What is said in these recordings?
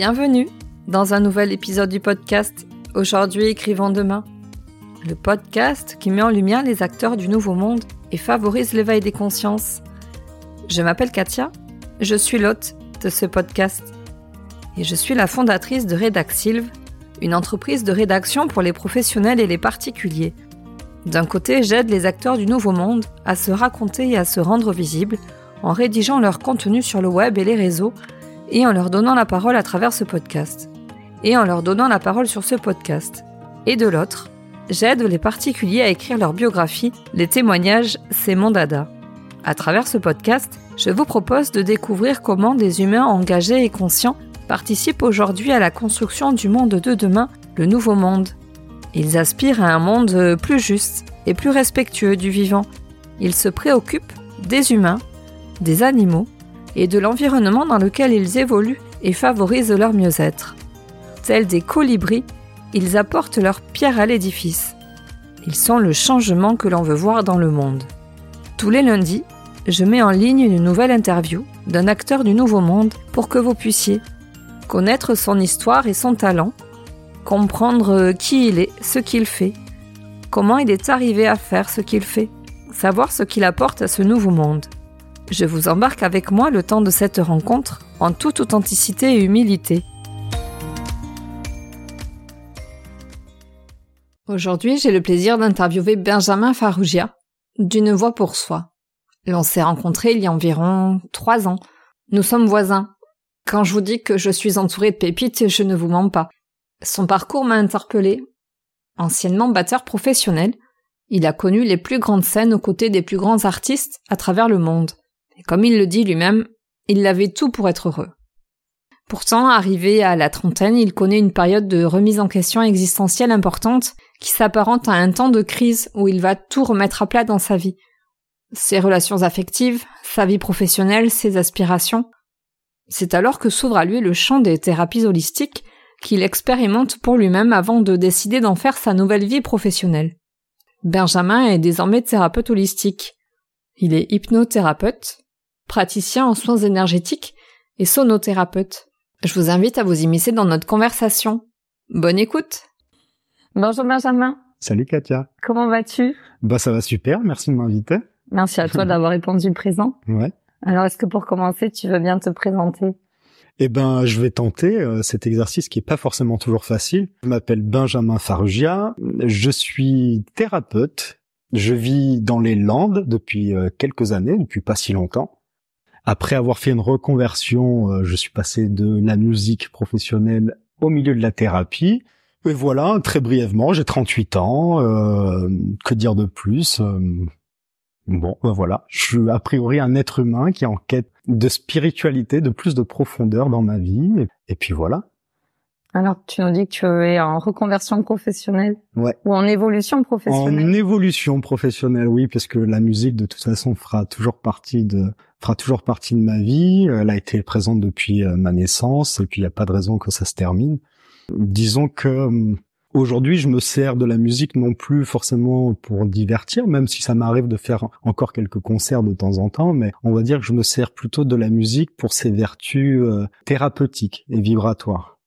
Bienvenue dans un nouvel épisode du podcast Aujourd'hui écrivons demain. Le podcast qui met en lumière les acteurs du nouveau monde et favorise l'éveil des consciences. Je m'appelle Katia, je suis l'hôte de ce podcast et je suis la fondatrice de Redaxilve, une entreprise de rédaction pour les professionnels et les particuliers. D'un côté, j'aide les acteurs du nouveau monde à se raconter et à se rendre visibles en rédigeant leur contenu sur le web et les réseaux et en leur donnant la parole à travers ce podcast. Et en leur donnant la parole sur ce podcast. Et de l'autre, j'aide les particuliers à écrire leur biographie, les témoignages, c'est mon dada. À travers ce podcast, je vous propose de découvrir comment des humains engagés et conscients participent aujourd'hui à la construction du monde de demain, le nouveau monde. Ils aspirent à un monde plus juste et plus respectueux du vivant. Ils se préoccupent des humains, des animaux et de l'environnement dans lequel ils évoluent et favorisent leur mieux-être. Tels des colibris, ils apportent leur pierre à l'édifice. Ils sont le changement que l'on veut voir dans le monde. Tous les lundis, je mets en ligne une nouvelle interview d'un acteur du Nouveau Monde pour que vous puissiez connaître son histoire et son talent, comprendre qui il est, ce qu'il fait, comment il est arrivé à faire ce qu'il fait, savoir ce qu'il apporte à ce nouveau monde. Je vous embarque avec moi le temps de cette rencontre en toute authenticité et humilité. Aujourd'hui, j'ai le plaisir d'interviewer Benjamin Farougia, d'une voix pour soi. L'on s'est rencontrés il y a environ trois ans. Nous sommes voisins. Quand je vous dis que je suis entourée de pépites, je ne vous mens pas. Son parcours m'a interpellé. Anciennement batteur professionnel, il a connu les plus grandes scènes aux côtés des plus grands artistes à travers le monde. Et comme il le dit lui-même, il avait tout pour être heureux. Pourtant, arrivé à la trentaine, il connaît une période de remise en question existentielle importante qui s'apparente à un temps de crise où il va tout remettre à plat dans sa vie. Ses relations affectives, sa vie professionnelle, ses aspirations. C'est alors que s'ouvre à lui le champ des thérapies holistiques qu'il expérimente pour lui-même avant de décider d'en faire sa nouvelle vie professionnelle. Benjamin est désormais thérapeute holistique. Il est hypnothérapeute, praticien en soins énergétiques et sonothérapeute. Je vous invite à vous immiscer dans notre conversation. Bonne écoute. Bonjour Benjamin. Salut Katia. Comment vas-tu? Bah ça va super, merci de m'inviter. Merci à toi d'avoir répondu présent. Ouais. Alors est-ce que pour commencer, tu veux bien te présenter? Eh ben, je vais tenter euh, cet exercice qui est pas forcément toujours facile. Je m'appelle Benjamin Farugia, je suis thérapeute. Je vis dans les Landes depuis euh, quelques années, depuis pas si longtemps. Après avoir fait une reconversion, euh, je suis passé de la musique professionnelle au milieu de la thérapie. Et voilà, très brièvement, j'ai 38 ans. Euh, que dire de plus euh, Bon, ben voilà, je suis a priori un être humain qui est en quête de spiritualité, de plus de profondeur dans ma vie. Et, puis voilà. Alors, tu nous dis que tu es en reconversion professionnelle Ouais. ou en évolution professionnelle En évolution professionnelle, oui, parce que la musique, de toute façon, fera toujours partie de fera toujours partie de ma vie. Elle a été présente depuis euh, ma naissance, et puis il n'y a pas de raison que ça se termine. Disons que euh, aujourd'hui, je me sers de la musique non plus forcément pour divertir, même si ça m'arrive de faire encore quelques concerts de temps en temps, mais on va dire que je me sers plutôt de la musique pour ses vertus euh, thérapeutiques et vibratoires.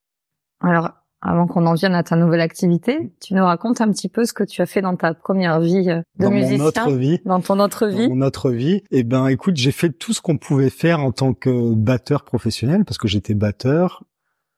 Alors, avant qu'on en vienne à ta nouvelle activité, tu nous racontes un petit peu ce que tu as fait dans ta première vie euh, de dans musicien, mon autre vie, dans ton autre vie. dans mon autre vie, eh ben, écoute, j'ai fait tout ce qu'on pouvait faire en tant que batteur professionnel, parce que j'étais batteur,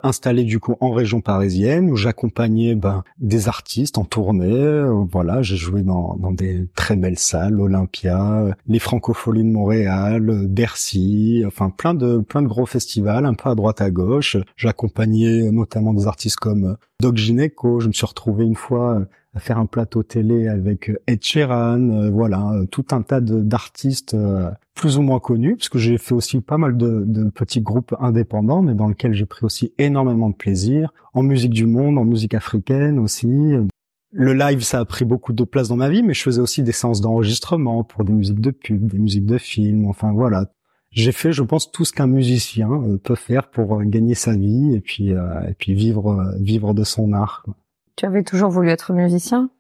installé du coup en région parisienne où j'accompagnais ben, des artistes en tournée. Euh, Voilà, j'ai joué dans, dans des très belles salles, Olympia, euh, les Francopholies de Montréal, euh, Bercy, enfin plein de plein de gros festivals, un peu à droite à gauche. J'accompagnais notamment des artistes comme Doc Gineco. Je me suis retrouvé une fois à faire un plateau télé avec Ed Sheeran, euh, voilà, euh, tout un tas d'artistes euh, plus ou moins connus, parce que j'ai fait aussi pas mal de, de petits groupes indépendants, mais dans lesquels j'ai pris aussi énormément de plaisir, en musique du monde, en musique africaine aussi. Le live, ça a pris beaucoup de place dans ma vie, mais je faisais aussi des séances d'enregistrement pour des musiques de pub, des musiques de films, enfin voilà. J'ai fait, je pense, tout ce qu'un musicien euh, peut faire pour euh, gagner sa vie et puis euh, et puis vivre euh, vivre de son art. Tu avais toujours voulu être musicien?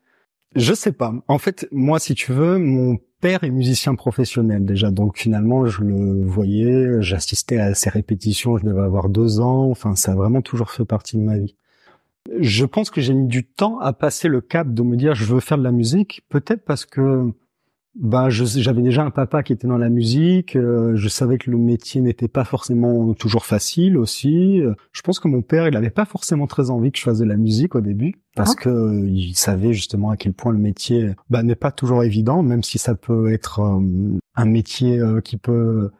Je sais pas. En fait, moi, si tu veux, mon père est musicien professionnel déjà, donc finalement je le voyais, j'assistais à ses répétitions, je devais avoir deux ans, enfin ça a vraiment toujours fait partie de ma vie. Je pense que j'ai mis du temps à passer le cap de me dire je veux faire de la musique, peut-être parce que bah j'avais déjà un papa qui était dans la musique, euh, je savais que le métier n'était pas forcément toujours facile aussi. Je pense que mon père, il avait pas forcément très envie que je fasse de la musique au début parce ah. que il savait justement à quel point le métier bah, n'est pas toujours évident, même si ça peut être euh, un métier euh, qui peut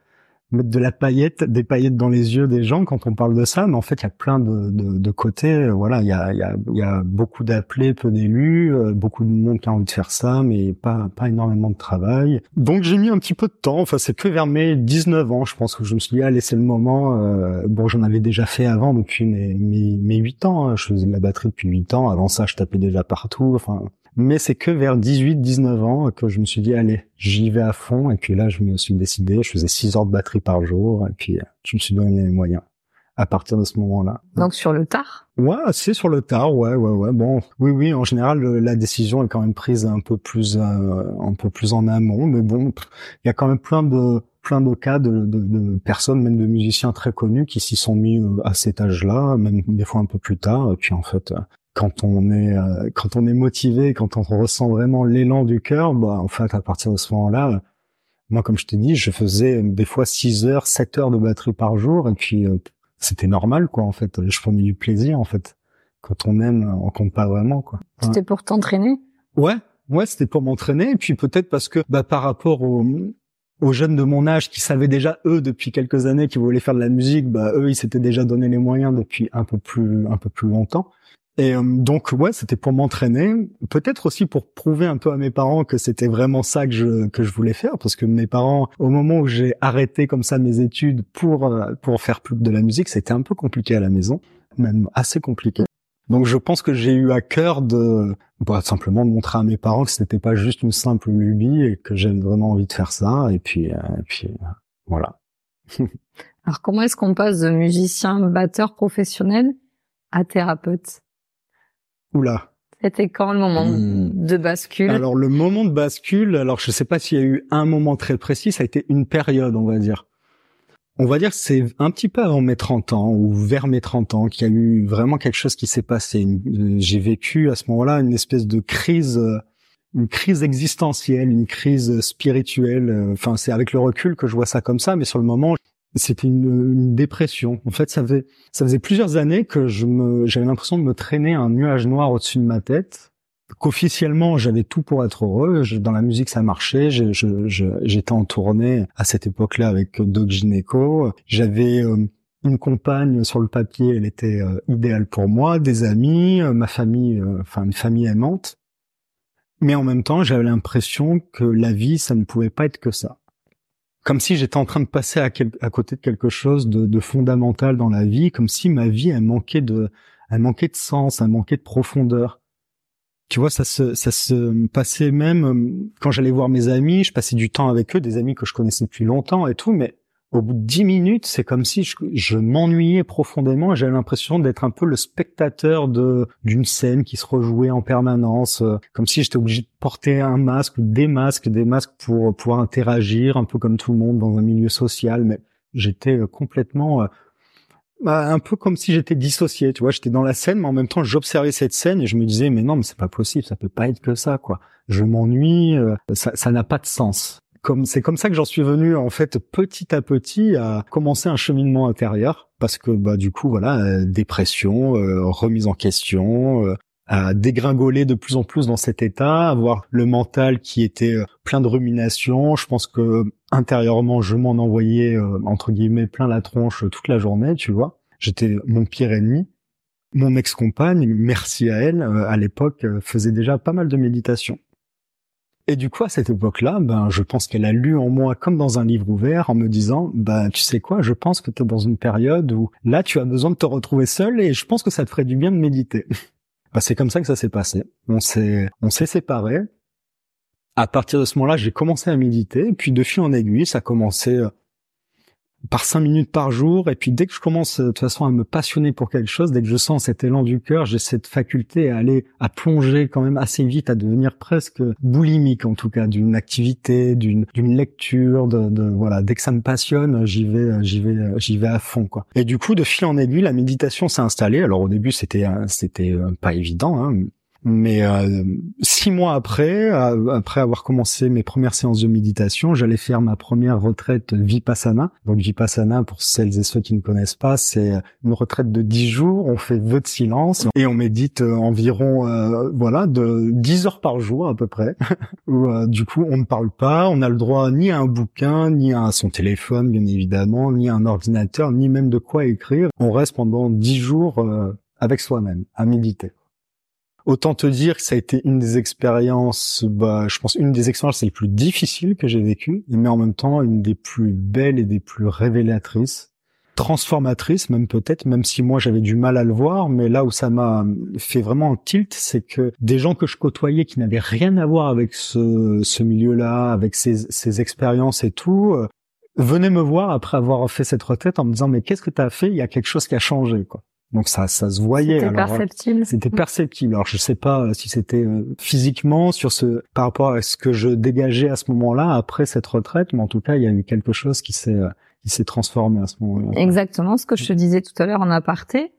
mettre de la paillette, des paillettes dans les yeux des gens quand on parle de ça, mais en fait il y a plein de, de, de côtés. Euh, voilà, il y a, y, a, y a beaucoup d'appelés, peu d'élus, euh, beaucoup de monde qui a envie de faire ça, mais pas pas énormément de travail. Donc j'ai mis un petit peu de temps. Enfin c'est que vers mes 19 ans, je pense que je me suis dit allez c'est le moment. Euh, bon j'en avais déjà fait avant depuis mes mes, mes 8 ans. Hein. Je faisais de la batterie depuis 8 ans. Avant ça je tapais déjà partout. Enfin mais c'est que vers 18-19 ans que je me suis dit, allez, j'y vais à fond. Et puis là, je me suis décidé, je faisais 6 heures de batterie par jour. Et puis, je me suis donné les moyens à partir de ce moment-là. Donc sur le tard? Ouais, c'est sur le tard, ouais, ouais, ouais. Bon, oui, oui, en général, la décision est quand même prise un peu plus, euh, un peu plus en amont. Mais bon, il y a quand même plein de plein de cas de, de, de, personnes, même de musiciens très connus, qui s'y sont mis euh, à cet âge-là, même des fois un peu plus tard. Et puis en fait, quand on est euh, quand on est motivé, quand on ressent vraiment l'élan du cœur, bah en fait à partir de ce moment-là, moi comme je t'ai dit, je faisais des fois 6 heures, 7 heures de batterie par jour et puis euh, c'était normal quoi en fait, je prenais du plaisir en fait. Quand on aime, on compte pas vraiment quoi. C'était pour t'entraîner? Ouais, ouais, c'était pour m'entraîner et puis peut-être parce que bah par rapport aux aux jeunes de mon âge qui savaient déjà eux depuis quelques années qu'ils voulaient faire de la musique, bah eux ils s'étaient déjà donné les moyens depuis un peu plus un peu plus longtemps. Et euh, donc ouais, c'était pour m'entraîner, peut-être aussi pour prouver un peu à mes parents que c'était vraiment ça que je que je voulais faire, parce que mes parents, au moment où j'ai arrêté comme ça mes études pour euh, pour faire plus de la musique, c'était un peu compliqué à la maison, même assez compliqué. Donc je pense que j'ai eu à cœur de bah, simplement de montrer à mes parents que c'était pas juste une simple lubie et que j'avais vraiment envie de faire ça. Et puis euh, et puis voilà. Alors comment est-ce qu'on passe de musicien batteur professionnel à thérapeute? Oula. C'était quand le moment hmm. de bascule? Alors le moment de bascule, alors je sais pas s'il y a eu un moment très précis, ça a été une période, on va dire. On va dire que c'est un petit peu avant mes 30 ans ou vers mes 30 ans qu'il y a eu vraiment quelque chose qui s'est passé. J'ai vécu à ce moment-là une espèce de crise une crise existentielle, une crise spirituelle. Enfin, c'est avec le recul que je vois ça comme ça, mais sur le moment, c'était une, une, dépression. En fait, ça faisait, ça faisait plusieurs années que je me, j'avais l'impression de me traîner un nuage noir au-dessus de ma tête. Qu'officiellement, j'avais tout pour être heureux. dans la musique, ça marchait. J'étais je, en tournée à cette époque-là avec Doc Gineco. J'avais euh, une compagne sur le papier, elle était euh, idéale pour moi, des amis, euh, ma famille, enfin une famille aimante. Mais en même temps, j'avais l'impression que la vie, ça ne pouvait pas être que ça comme si j'étais en train de passer à, côté de quelque chose de, de, fondamental dans la vie, comme si ma vie elle manquait de, elle manquait de sens, elle manquait de profondeur. Tu vois, ça se, ça se passait même euh, quand j'allais voir mes amis, je passais du temps avec eux, des amis que je connaissais depuis longtemps et tout, mais au bout de dix minutes, c'est comme si je, m'ennuyais profondément et j'avais l'impression d'être un peu le spectateur d'une scène qui se rejouait en permanence, euh, comme si j'étais obligé de porter un masque des masques, des masques pour pouvoir interagir un peu comme tout le monde dans un milieu social, mais j'étais euh, complètement euh, bah, un peu comme si j'étais dissocié, tu vois, j'étais dans la scène, mais en même temps j'observais cette scène et je me disais mais non, mais c'est pas possible, ça peut pas être que ça, quoi. Je m'ennuie, ça n'a pas de sens c'est comme ça que j'en suis venu en fait petit à petit à commencer un cheminement intérieur parce que bah du coup voilà euh, dépression, euh, remise en question, euh, à dégringoler de plus en plus dans cet état, avoir le mental qui était plein de rumination. Je pense que intérieurement je m'en envoyais entre guillemets plein la tronche toute la journée, tu vois. J'étais mon pire ennemi. Mon ex-compagne, merci à elle, à l'époque faisait déjà pas mal de méditation. Et du coup, à cette époque-là, ben, je pense qu'elle a lu en moi comme dans un livre ouvert en me disant, ben, tu sais quoi, je pense que tu es dans une période où là, tu as besoin de te retrouver seul et je pense que ça te ferait du bien de méditer. ben, c'est comme ça que ça s'est passé. On s'est, on s'est séparés. À partir de ce moment-là, j'ai commencé à méditer, puis de fil en aiguille, ça a commencé euh, par cinq minutes par jour. Et puis dès que je commence de toute façon à me passionner pour quelque chose, dès que je sens cet élan du cœur, j'ai cette faculté à aller à plonger quand même assez vite, à devenir presque boulimique en tout cas d'une activité, d'une d'une lecture, de, de, voilà. Dès que ça me passionne, j'y vais, j'y vais, j'y vais à fond quoi. Et du coup, de fil en aiguille, la méditation s'est installée. Alors au début, c'était c'était pas évident. Hein. Mais euh, six mois après, euh, après avoir commencé mes premières séances de méditation, j'allais faire ma première retraite Vipassana. Donc Vipassana, pour celles et ceux qui ne connaissent pas, c'est une retraite de dix jours. On fait vœux de silence et on médite euh, environ, voilà, de dix heures par jour à peu près. Où du coup, on ne parle pas, on a le droit ni à un bouquin, ni à son téléphone, bien évidemment, ni à un ordinateur, ni même de quoi écrire. On reste pendant dix jours avec soi-même à méditer. Autant te dire que ça a été une des expériences, bah, je pense une des expériences les plus difficiles que j'ai vécues, mais en même temps une des plus belles et des plus révélatrices, transformatrices même peut-être, même si moi j'avais du mal à le voir, mais là où ça m'a fait vraiment un tilt, c'est que des gens que je côtoyais qui n'avaient rien à voir avec ce, ce milieu-là, avec ces, ces expériences et tout, euh, venaient me voir après avoir fait cette retraite en me disant mais qu'est-ce que tu as fait? Il y a quelque chose qui a changé quoi. Donc ça, ça se voyait. C'était perceptible. C'était perceptible. Alors je sais pas euh, si c'était euh, physiquement sur ce par rapport à ce que je dégageais à ce moment-là après cette retraite, mais en tout cas il y a eu quelque chose qui s'est euh, qui s'est transformé à ce moment-là. Exactement ce que je te disais tout à l'heure en aparté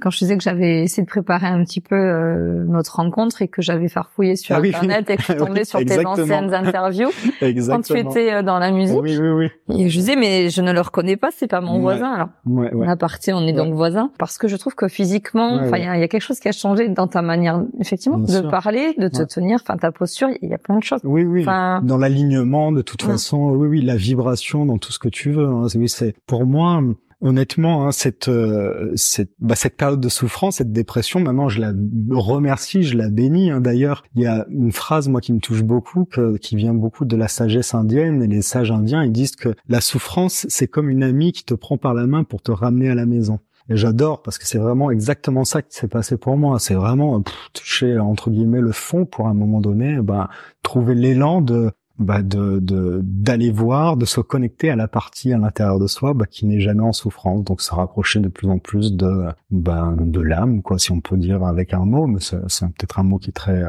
quand je disais que j'avais essayé de préparer un petit peu euh, notre rencontre et que j'avais farfouillé sur ah internet et que je tombée sur tes anciennes interviews quand tu étais euh, dans la musique. Oui, oui, oui. Et je disais mais je ne le reconnais pas, c'est pas mon voisin. Alors ouais, ouais. on a parti, on est donc voisins parce que je trouve que physiquement, enfin il y, a quelque chose qui a changé dans ta manière effectivement de parler, de te tenir, enfin ta posture, il y a plein de choses. Oui, oui. Dans l'alignement, de toute façon, oui, oui, la vibration, dans tout ce que tu veux. Hein. Oui, c'est pour moi honnêtement, hein, cette euh, cette bah, cette période de souffrance, cette dépression, maintenant je la remercie, je la bénis. Hein. D'ailleurs, il y a une phrase moi qui me touche beaucoup, que, qui vient beaucoup de la sagesse indienne. Et les sages indiens, ils disent que la souffrance, c'est comme une amie qui te prend par la main pour te ramener à la maison. Et j'adore parce que c'est vraiment exactement ça qui s'est passé pour moi. C'est vraiment toucher entre guillemets le fond pour un moment donné, bah, trouver l'élan de bah de d'aller voir, de se connecter à la partie à l'intérieur de soi bah, qui n'est jamais en souffrance, donc se rapprocher de plus en plus de bah, de l'âme, quoi, si on peut dire avec un mot, mais c'est peut-être un mot qui est très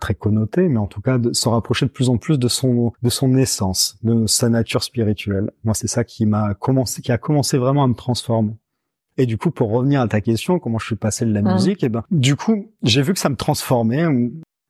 très connoté, mais en tout cas de se rapprocher de plus en plus de son de son essence, de sa nature spirituelle. Moi, c'est ça qui m'a commencé, qui a commencé vraiment à me transformer. Et du coup, pour revenir à ta question, comment je suis passé de la mmh. musique, et eh ben, du coup, j'ai vu que ça me transformait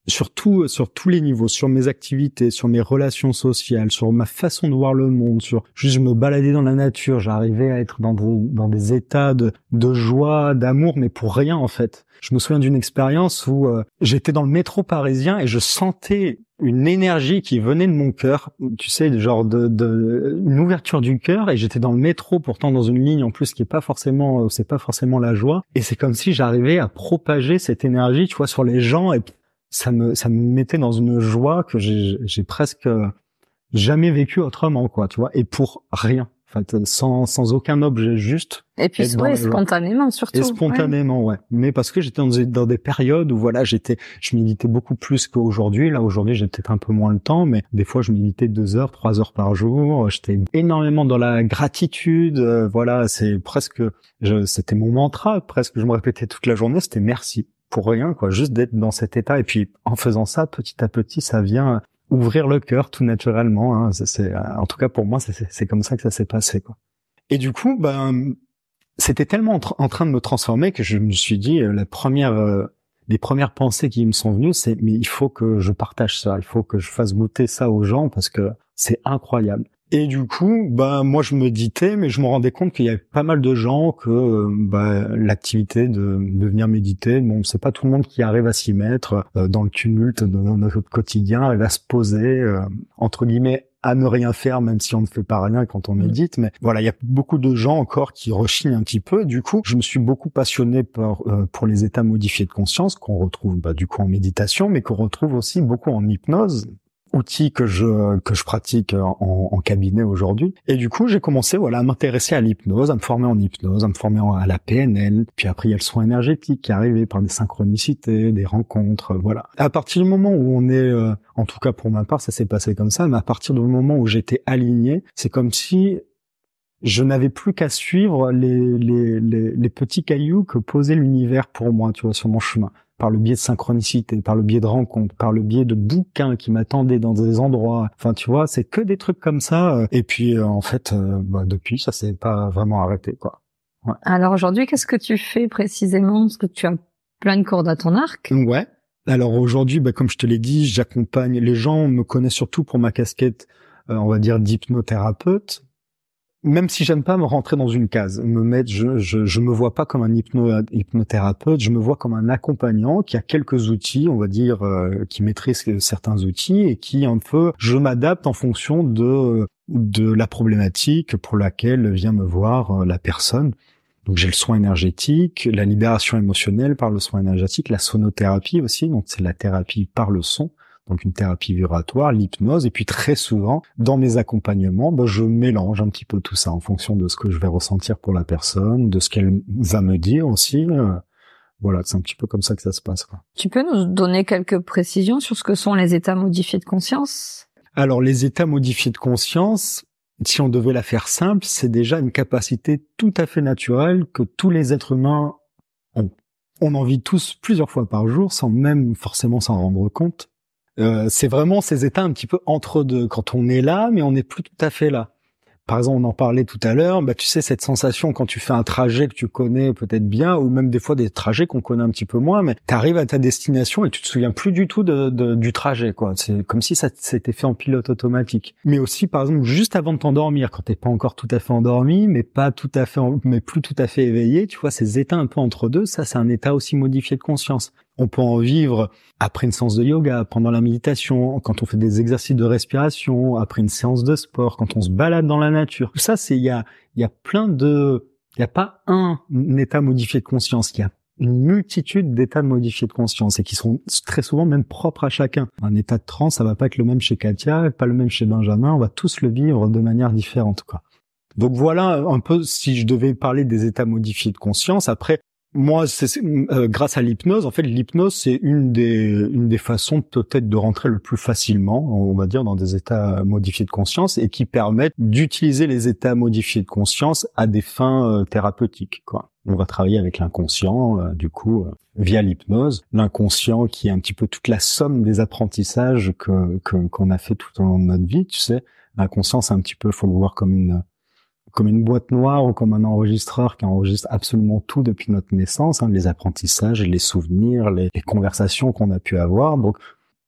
sur sur tous les niveaux, sur mes activités, sur mes relations sociales, sur ma façon de voir le monde, sur juste je me baladais dans la nature, j'arrivais à être dans des, dans des états de, de joie, d'amour, mais pour rien en fait. Je me souviens d'une expérience où euh, j'étais dans le métro parisien et je sentais une énergie qui venait de mon cœur, tu sais, genre de, de une ouverture du cœur et j'étais dans le métro pourtant dans une ligne en plus qui est pas forcément c'est pas forcément la joie et c'est comme si j'arrivais à propager cette énergie, tu vois, sur les gens et ça me ça me mettait dans une joie que j'ai j'ai presque jamais vécu autrement quoi tu vois et pour rien en fait sans sans aucun objet juste et puis ouais, spontanément surtout et spontanément ouais, mais parce que j'étais dans des, dans des périodes où voilà j'étais je méditais beaucoup plus qu'aujourd'hui. Là aujourd'hui j'ai peut-être un peu moins le temps mais des fois je méditais deux heures trois heures par jour. J'étais énormément dans la gratitude euh, voilà c'est presque c'était mon mantra presque je me répétais toute la journée c'était merci pour rien, quoi, juste d'être dans cet état. Et puis en faisant ça, petit à petit, ça vient ouvrir le cœur tout naturellement. Hein. C'est, en tout cas pour moi, c'est comme ça que ça s'est passé, quoi. Et du coup, ben, c'était tellement en, train de me transformer que je me suis dit, euh, la première, euh, les premières pensées qui me sont venues, c'est mais il faut que je partage ça, il faut que je fasse goûter ça aux gens parce que c'est incroyable. Et du coup, bah moi je me disais, mais je me rendais compte qu'il y avait pas mal de gens que bah, l'activité de, de venir méditer, bon c'est pas tout le monde qui arrive à s'y mettre euh, dans le tumulte de notre quotidien, arrive à se poser euh, entre guillemets à ne rien faire même si on ne fait pas rien quand on mmh. médite. Mais voilà il y a beaucoup de gens encore qui rechignent un petit peu. Du coup je me suis beaucoup passionné pour euh, pour les états modifiés de conscience qu'on retrouve bah, du coup en méditation mais qu'on retrouve aussi beaucoup en hypnose outil que je que je pratique en, en cabinet aujourd'hui. Et du coup, j'ai commencé voilà à m'intéresser à l'hypnose, à me former en hypnose, à me former à la PNL. Puis après, il y a le soin énergétique qui est par des synchronicités, des rencontres, voilà. À partir du moment où on est, euh, en tout cas pour ma part, ça s'est passé comme ça. Mais à partir du moment où j'étais aligné, c'est comme si je n'avais plus qu'à suivre les, les, les, les, petits cailloux que posait l'univers pour moi, tu vois, sur mon chemin, par le biais de synchronicité, par le biais de rencontres, par le biais de bouquins qui m'attendaient dans des endroits. Enfin, tu vois, c'est que des trucs comme ça. Et puis, euh, en fait, euh, bah, depuis, ça s'est pas vraiment arrêté, quoi. Ouais. Alors aujourd'hui, qu'est-ce que tu fais précisément? Parce que tu as plein de cordes à ton arc. Ouais. Alors aujourd'hui, bah, comme je te l'ai dit, j'accompagne les gens. me connaissent surtout pour ma casquette, euh, on va dire d'hypnothérapeute même si j'aime pas me rentrer dans une case, me mettre, je, je, je me vois pas comme un hypno, hypnothérapeute, je me vois comme un accompagnant qui a quelques outils, on va dire, euh, qui maîtrise certains outils et qui un peu, je m'adapte en fonction de de la problématique pour laquelle vient me voir euh, la personne. Donc j'ai le soin énergétique, la libération émotionnelle par le soin énergétique, la sonothérapie aussi, donc c'est la thérapie par le son donc une thérapie vibratoire, l'hypnose, et puis très souvent, dans mes accompagnements, bah, je mélange un petit peu tout ça en fonction de ce que je vais ressentir pour la personne, de ce qu'elle va me dire aussi. Euh, voilà, c'est un petit peu comme ça que ça se passe. Quoi. Tu peux nous donner quelques précisions sur ce que sont les états modifiés de conscience? Alors, les états modifiés de conscience, si on devait la faire simple, c'est déjà une capacité tout à fait naturelle que tous les êtres humains ont. On en vit tous plusieurs fois par jour sans même forcément s'en rendre compte. Euh, c'est vraiment ces états un petit peu entre deux, quand on est là, mais on n'est plus tout à fait là. Par exemple, on en parlait tout à l'heure, bah, tu sais, cette sensation quand tu fais un trajet que tu connais peut-être bien, ou même des fois des trajets qu'on connaît un petit peu moins, mais tu arrives à ta destination et tu te souviens plus du tout de, du trajet, quoi. C'est comme si ça s'était fait en pilote automatique. Mais aussi, par exemple, juste avant de t'endormir, quand t'es pas encore tout à fait endormi, mais pas tout à fait, mais plus tout à fait éveillé, tu vois, ces états un peu entre deux, ça, c'est un état aussi modifié de conscience. On peut en vivre après une séance de yoga, pendant la méditation, quand on fait des exercices de respiration, après une séance de sport, quand on se balade dans la nature. Tout ça, c'est il y a y a plein de il y a pas un état modifié de conscience, il y a une multitude d'états modifiés de conscience et qui sont très souvent même propres à chacun. Un état de transe, ça va pas être le même chez Katia, pas le même chez Benjamin, on va tous le vivre de manière différente quoi. Donc voilà un peu si je devais parler des états modifiés de conscience. Après, moi, c'est, euh, grâce à l'hypnose, en fait, l'hypnose, c'est une des, une des façons peut-être de rentrer le plus facilement, on va dire, dans des états modifiés de conscience et qui permettent d'utiliser les états modifiés de conscience à des fins euh, thérapeutiques, quoi. On va travailler avec l'inconscient, euh, du coup, via l'hypnose. L'inconscient qui est un petit peu toute la somme des apprentissages que, qu'on a fait tout au long de notre vie, tu sais. L'inconscient, c'est un petit peu, faut le voir comme une, comme une boîte noire ou comme un enregistreur qui enregistre absolument tout depuis notre naissance, hein, les apprentissages, les souvenirs, les, conversations qu'on a pu avoir. Donc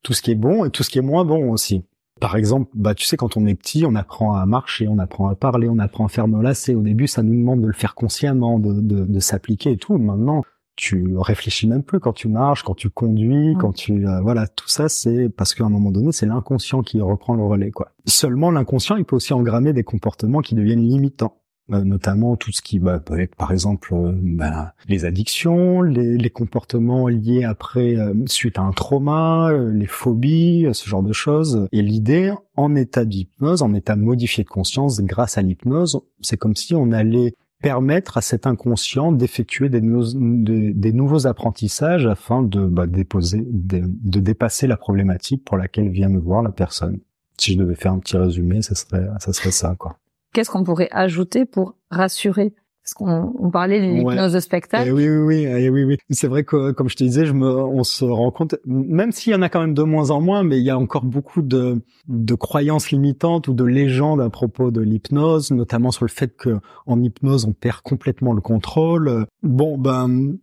tout ce qui est bon et tout ce qui est moins bon aussi. Par exemple, bah tu sais quand on est petit, on apprend à marcher, on apprend à parler, on apprend à faire nos lacets. Au début, ça nous demande de le faire consciemment, de, de, de s'appliquer et tout. Maintenant, tu réfléchis même plus quand tu marches, quand tu conduis, quand tu euh, voilà tout ça c'est parce qu'à un moment donné c'est l'inconscient qui reprend le relais quoi. Seulement l'inconscient il peut aussi engrammer des comportements qui deviennent limitants euh, notamment tout ce qui bah, peut être par exemple euh, bah, les addictions, les, les, comportements liés après suite à un trauma, les phobies, ce genre de choses. Et l'idée en état d'hypnose, en état modifié de conscience grâce à l'hypnose, c'est comme si on allait permettre à cet inconscient d'effectuer des, nouveaux apprentissages afin de, bah, déposer, de, dépasser la problématique pour laquelle vient me voir la personne. Si je devais faire un petit résumé, ça serait ça serait ça quoi. Qu'est-ce qu'on pourrait ajouter pour rassurer parce qu'on on parlait de l'hypnose de spectacle. Eh oui, oui, oui, eh oui, oui. C'est vrai que, comme je te disais, je me, on se rend compte, même s'il y en a quand même de moins en moins, mais il y a encore beaucoup de, de croyances limitantes ou de légendes à propos de l'hypnose, notamment sur le fait que en hypnose on perd complètement le contrôle. Bon, ben.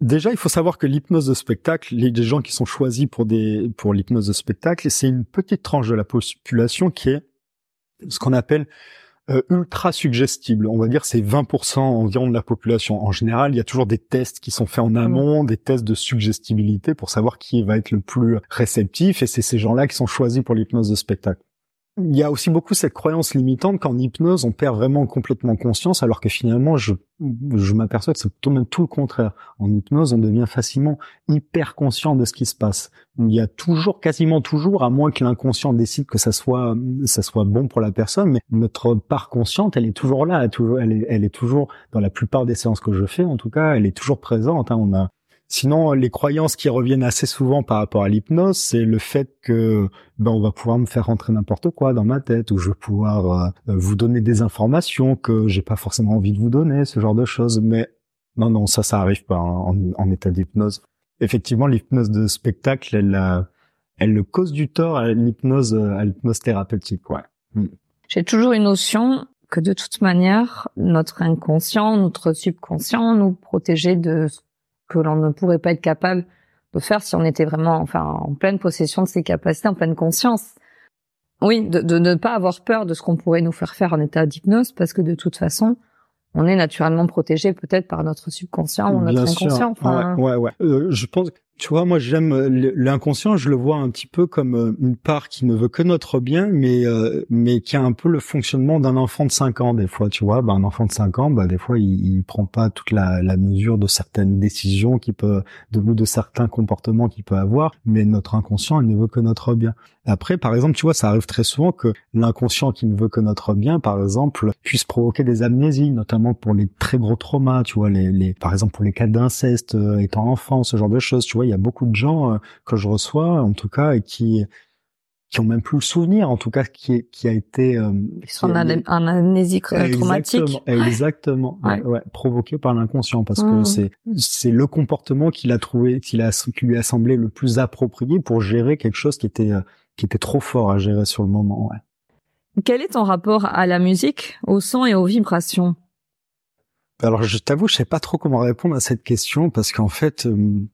Déjà, il faut savoir que l'hypnose de spectacle, les gens qui sont choisis pour des pour l'hypnose de spectacle, c'est une petite tranche de la population qui est ce qu'on appelle euh, ultra suggestible. On va dire c'est 20% environ de la population. En général, il y a toujours des tests qui sont faits en amont, des tests de suggestibilité pour savoir qui va être le plus réceptif. Et c'est ces gens-là qui sont choisis pour l'hypnose de spectacle il y a aussi beaucoup cette croyance limitante qu'en hypnose, on perd vraiment complètement conscience, alors que finalement, je, je m'aperçois que c'est tout même tout le contraire. En hypnose, on devient facilement hyper conscient de ce qui se passe. Il y a toujours, quasiment toujours, à moins que l'inconscient décide que ça soit, ça soit bon pour la personne, mais notre part consciente, elle est toujours là, elle est, toujours, elle est toujours, dans la plupart des séances que je fais, en tout cas, elle est toujours présente. Hein. On a Sinon, les croyances qui reviennent assez souvent par rapport à l'hypnose, c'est le fait que ben on va pouvoir me faire rentrer n'importe quoi dans ma tête, ou je vais pouvoir euh, vous donner des informations que j'ai pas forcément envie de vous donner, ce genre de choses. Mais non, non, ça, ça arrive pas en, en état d'hypnose. Effectivement, l'hypnose de spectacle, elle, elle cause du tort à l'hypnose, à l'hypnose thérapeutique, ouais. Mm. J'ai toujours une notion que de toute manière, notre inconscient, notre subconscient nous protégeait de que l'on ne pourrait pas être capable de faire si on était vraiment enfin en pleine possession de ses capacités, en pleine conscience. Oui, de, de ne pas avoir peur de ce qu'on pourrait nous faire faire en état d'hypnose, parce que de toute façon, on est naturellement protégé peut-être par notre subconscient ou notre inconscient. Enfin, ouais, ouais. ouais. Euh, je pense tu vois, moi j'aime euh, l'inconscient, je le vois un petit peu comme euh, une part qui ne veut que notre bien, mais euh, mais qui a un peu le fonctionnement d'un enfant de 5 ans des fois, tu vois. Ben, un enfant de 5 ans, bah des fois il, il prend pas toute la, la mesure de certaines décisions qui peut, de de certains comportements qu'il peut avoir, mais notre inconscient il ne veut que notre bien. Après, par exemple, tu vois, ça arrive très souvent que l'inconscient qui ne veut que notre bien, par exemple, puisse provoquer des amnésies, notamment pour les très gros traumas, tu vois, les, les par exemple pour les cas d'inceste étant enfant, ce genre de choses, tu vois il y a beaucoup de gens euh, que je reçois, en tout cas, et qui qui ont même plus le souvenir, en tout cas, qui, qui a été... Euh, Ils sont en amnésie traumatique. Exactement, ouais. provoqué par l'inconscient, parce que mmh. c'est c'est le comportement qu'il a trouvé, qu'il a qui lui a semblé le plus approprié pour gérer quelque chose qui était euh, qui était trop fort à gérer sur le moment. Ouais. Quel est ton rapport à la musique, au son et aux vibrations? Alors, je t'avoue, je sais pas trop comment répondre à cette question parce qu'en fait, euh,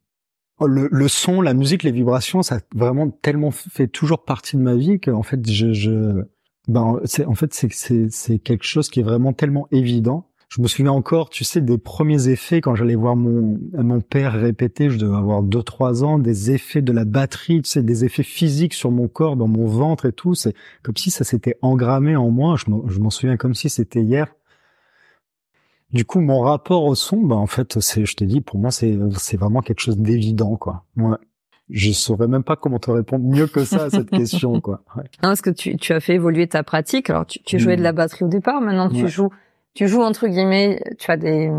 le, le, son, la musique, les vibrations, ça vraiment tellement fait toujours partie de ma vie qu'en fait, je, je ben, c'est, en fait, c'est, c'est, quelque chose qui est vraiment tellement évident. Je me souviens encore, tu sais, des premiers effets quand j'allais voir mon, mon père répéter, je devais avoir deux, trois ans, des effets de la batterie, tu sais, des effets physiques sur mon corps, dans mon ventre et tout. C'est comme si ça s'était engrammé en moi. Je m'en souviens comme si c'était hier. Du coup, mon rapport au son, bah en fait, c'est, je t'ai dit, pour moi, c'est c'est vraiment quelque chose d'évident, quoi. Ouais. Je saurais même pas comment te répondre mieux que ça à cette question, quoi. Ouais. Non, parce que tu, tu as fait évoluer ta pratique. Alors, tu, tu jouais de la hmm. batterie au départ. Maintenant, tu joues tu joues entre guillemets, tu as des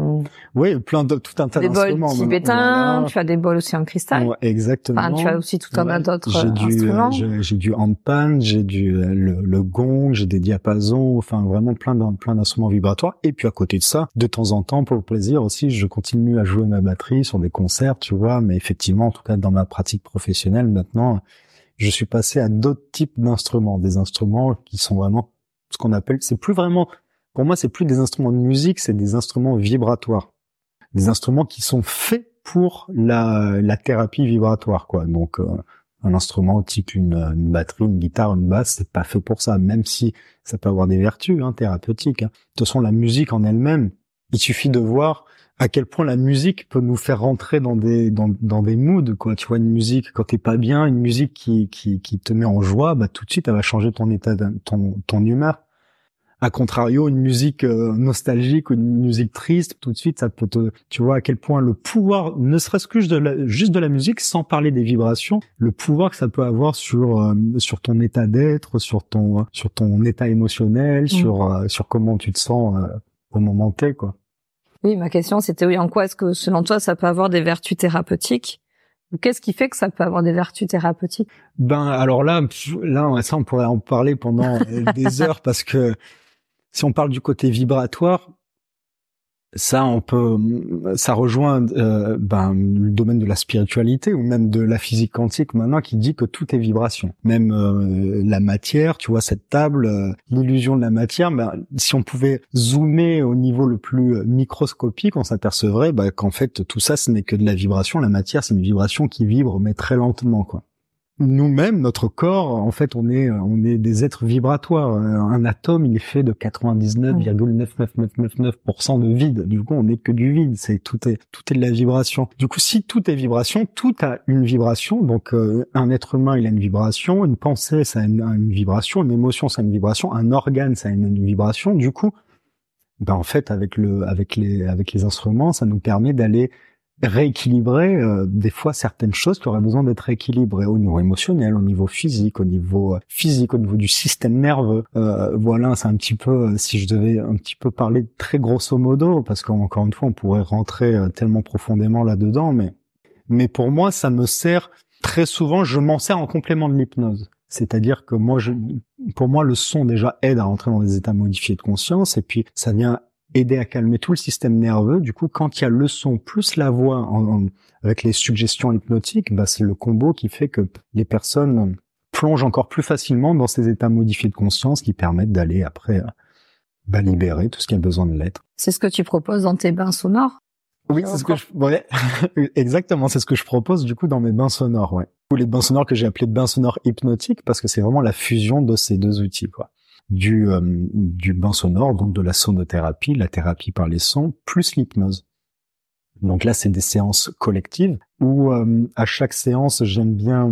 oui, plein de tout un tas d'instruments. Des bols tibétains, tu as des bols aussi en cristal. Ouais, exactement. Enfin, tu as aussi tout un tas d'autres instruments. J'ai du handpan, j'ai du euh, le, le gong, j'ai des diapasons, enfin vraiment plein plein d'instruments vibratoires. Et puis à côté de ça, de temps en temps, pour le plaisir aussi, je continue à jouer ma batterie sur des concerts, tu vois. Mais effectivement, en tout cas dans ma pratique professionnelle maintenant, je suis passé à d'autres types d'instruments, des instruments qui sont vraiment ce qu'on appelle, c'est plus vraiment pour moi, c'est plus des instruments de musique, c'est des instruments vibratoires. Des instruments qui sont faits pour la, la thérapie vibratoire, quoi. Donc, euh, un instrument type une, une, batterie, une guitare, une basse, c'est pas fait pour ça, même si ça peut avoir des vertus hein, thérapeutiques. Hein. De toute façon, la musique en elle-même, il suffit de voir à quel point la musique peut nous faire rentrer dans des dans, dans des moods quoi tu vois une musique quand t'es pas bien une musique qui, qui qui te met en joie bah tout de suite elle va changer ton état ton ton humeur a contrario, une musique euh, nostalgique ou une musique triste, tout de suite, ça peut te, tu vois à quel point le pouvoir, ne serait-ce que juste de, la, juste de la musique, sans parler des vibrations, le pouvoir que ça peut avoir sur euh, sur ton état d'être, sur ton sur ton état émotionnel, mm. sur euh, sur comment tu te sens au moment T, quoi. Oui, ma question c'était oui, en quoi est-ce que selon toi ça peut avoir des vertus thérapeutiques? Qu'est-ce qui fait que ça peut avoir des vertus thérapeutiques? Ben alors là, là ça on pourrait en parler pendant des heures parce que si on parle du côté vibratoire, ça on peut ça rejoint euh, ben, le domaine de la spiritualité ou même de la physique quantique maintenant qui dit que tout est vibration. Même euh, la matière tu vois cette table euh, l'illusion de la matière ben, si on pouvait zoomer au niveau le plus microscopique on s'apercevrait ben, qu'en fait tout ça ce n'est que de la vibration. La matière c'est une vibration qui vibre mais très lentement quoi nous-mêmes, notre corps, en fait, on est, on est des êtres vibratoires. Un atome, il est fait de 99,99999% de vide. Du coup, on n'est que du vide. C'est tout est, tout est de la vibration. Du coup, si tout est vibration, tout a une vibration. Donc, euh, un être humain, il a une vibration. Une pensée, ça a une, vibration. Une émotion, ça a une vibration. Un organe, ça a une, une vibration. Du coup, ben en fait, avec le, avec les, avec les instruments, ça nous permet d'aller rééquilibrer euh, des fois certaines choses qui auraient besoin d'être rééquilibrées au niveau émotionnel, au niveau physique, au niveau euh, physique, au niveau du système nerveux. Euh, voilà, c'est un petit peu, si je devais un petit peu parler très grosso modo, parce qu'encore une fois, on pourrait rentrer tellement profondément là-dedans, mais Mais pour moi, ça me sert très souvent, je m'en sers en complément de l'hypnose. C'est-à-dire que moi, je, pour moi, le son déjà aide à rentrer dans des états modifiés de conscience, et puis ça vient aider à calmer tout le système nerveux. Du coup, quand il y a le son plus la voix en, avec les suggestions hypnotiques, bah, c'est le combo qui fait que les personnes plongent encore plus facilement dans ces états modifiés de conscience qui permettent d'aller après bah, libérer tout ce qui a besoin de l'être. C'est ce que tu proposes dans tes bains sonores? Oui, c'est ce que je, ouais, exactement, c'est ce que je propose du coup dans mes bains sonores, ouais. Ou les bains sonores que j'ai appelés bains sonores hypnotiques parce que c'est vraiment la fusion de ces deux outils, quoi. Du euh, du bain sonore, donc de la sonothérapie, la thérapie par les sons, plus l'hypnose. Donc là, c'est des séances collectives où euh, à chaque séance, j'aime bien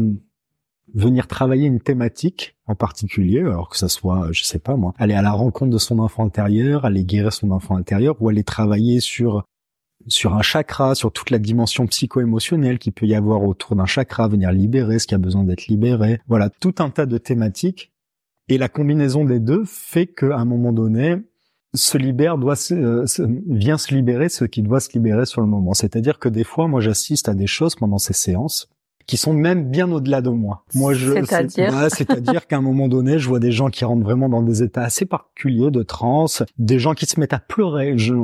venir travailler une thématique en particulier, alors que ça soit, je sais pas moi, aller à la rencontre de son enfant intérieur, aller guérir son enfant intérieur, ou aller travailler sur sur un chakra, sur toute la dimension psycho-émotionnelle qu'il peut y avoir autour d'un chakra, venir libérer ce qui a besoin d'être libéré. Voilà, tout un tas de thématiques. Et la combinaison des deux fait qu'à un moment donné, se libère, doit euh, vient se libérer ce qui doit se libérer sur le moment. C'est-à-dire que des fois, moi, j'assiste à des choses pendant ces séances qui sont même bien au-delà de moi. Moi, je, c'est-à-dire, c'est-à-dire qu'à un moment donné, je vois des gens qui rentrent vraiment dans des états assez particuliers de transe, des gens qui se mettent à pleurer. Je,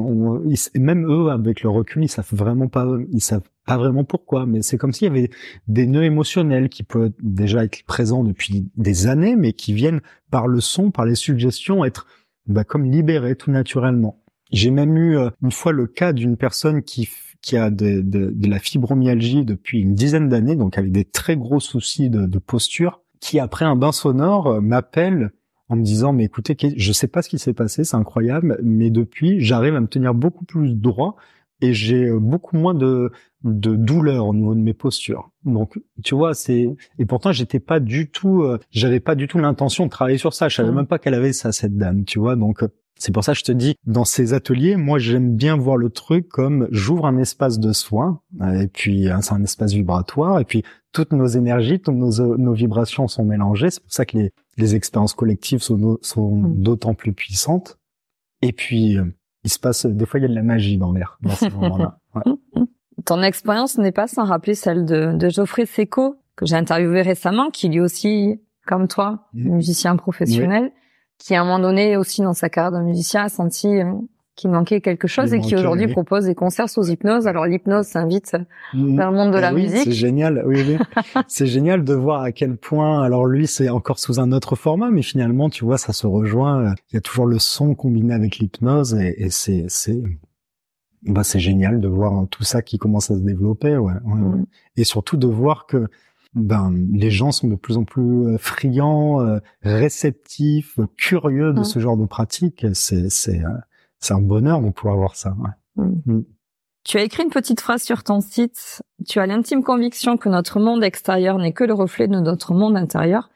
même eux, avec le recul, ils savent vraiment pas, ils savent pas vraiment pourquoi, mais c'est comme s'il y avait des nœuds émotionnels qui peuvent déjà être présents depuis des années, mais qui viennent par le son, par les suggestions, être bah, comme libérés tout naturellement. J'ai même eu euh, une fois le cas d'une personne qui qui a de, de, de la fibromyalgie depuis une dizaine d'années, donc avec des très gros soucis de, de posture, qui après un bain sonore euh, m'appelle en me disant mais écoutez je sais pas ce qui s'est passé c'est incroyable mais depuis j'arrive à me tenir beaucoup plus droit et j'ai euh, beaucoup moins de de douleur au niveau de mes postures. Donc tu vois, c'est et pourtant j'étais pas du tout euh, j'avais pas du tout l'intention de travailler sur ça, je savais mmh. même pas qu'elle avait ça cette dame, tu vois. Donc c'est pour ça que je te dis, dans ces ateliers, moi j'aime bien voir le truc comme j'ouvre un espace de soins, et puis hein, c'est un espace vibratoire, et puis toutes nos énergies, toutes nos, nos vibrations sont mélangées. C'est pour ça que les, les expériences collectives sont, sont mm. d'autant plus puissantes. Et puis, euh, il se passe, des fois il y a de la magie dans l'air, dans ces moments-là. Ton expérience n'est pas sans rappeler celle de, de Geoffrey Seco, que j'ai interviewé récemment, qui lui aussi, comme toi, mm. musicien professionnel qui à un moment donné aussi dans sa carrière de musicien a senti qu'il manquait quelque chose et qui aujourd'hui propose des concerts sous hypnose. Alors l'hypnose s'invite mmh. dans le monde de eh la musique. C'est génial, oui, oui. c'est génial de voir à quel point. Alors lui, c'est encore sous un autre format, mais finalement, tu vois, ça se rejoint. Il y a toujours le son combiné avec l'hypnose et, et c'est c'est bah c'est génial de voir tout ça qui commence à se développer, ouais. ouais, mmh. Et surtout de voir que ben les gens sont de plus en plus euh, friands, euh, réceptifs, curieux de ce genre de pratique. C'est c'est euh, c'est un bonheur de pouvoir voir ça. Mm. Tu as écrit une petite phrase sur ton site. Tu as l'intime conviction que notre monde extérieur n'est que le reflet de notre monde intérieur.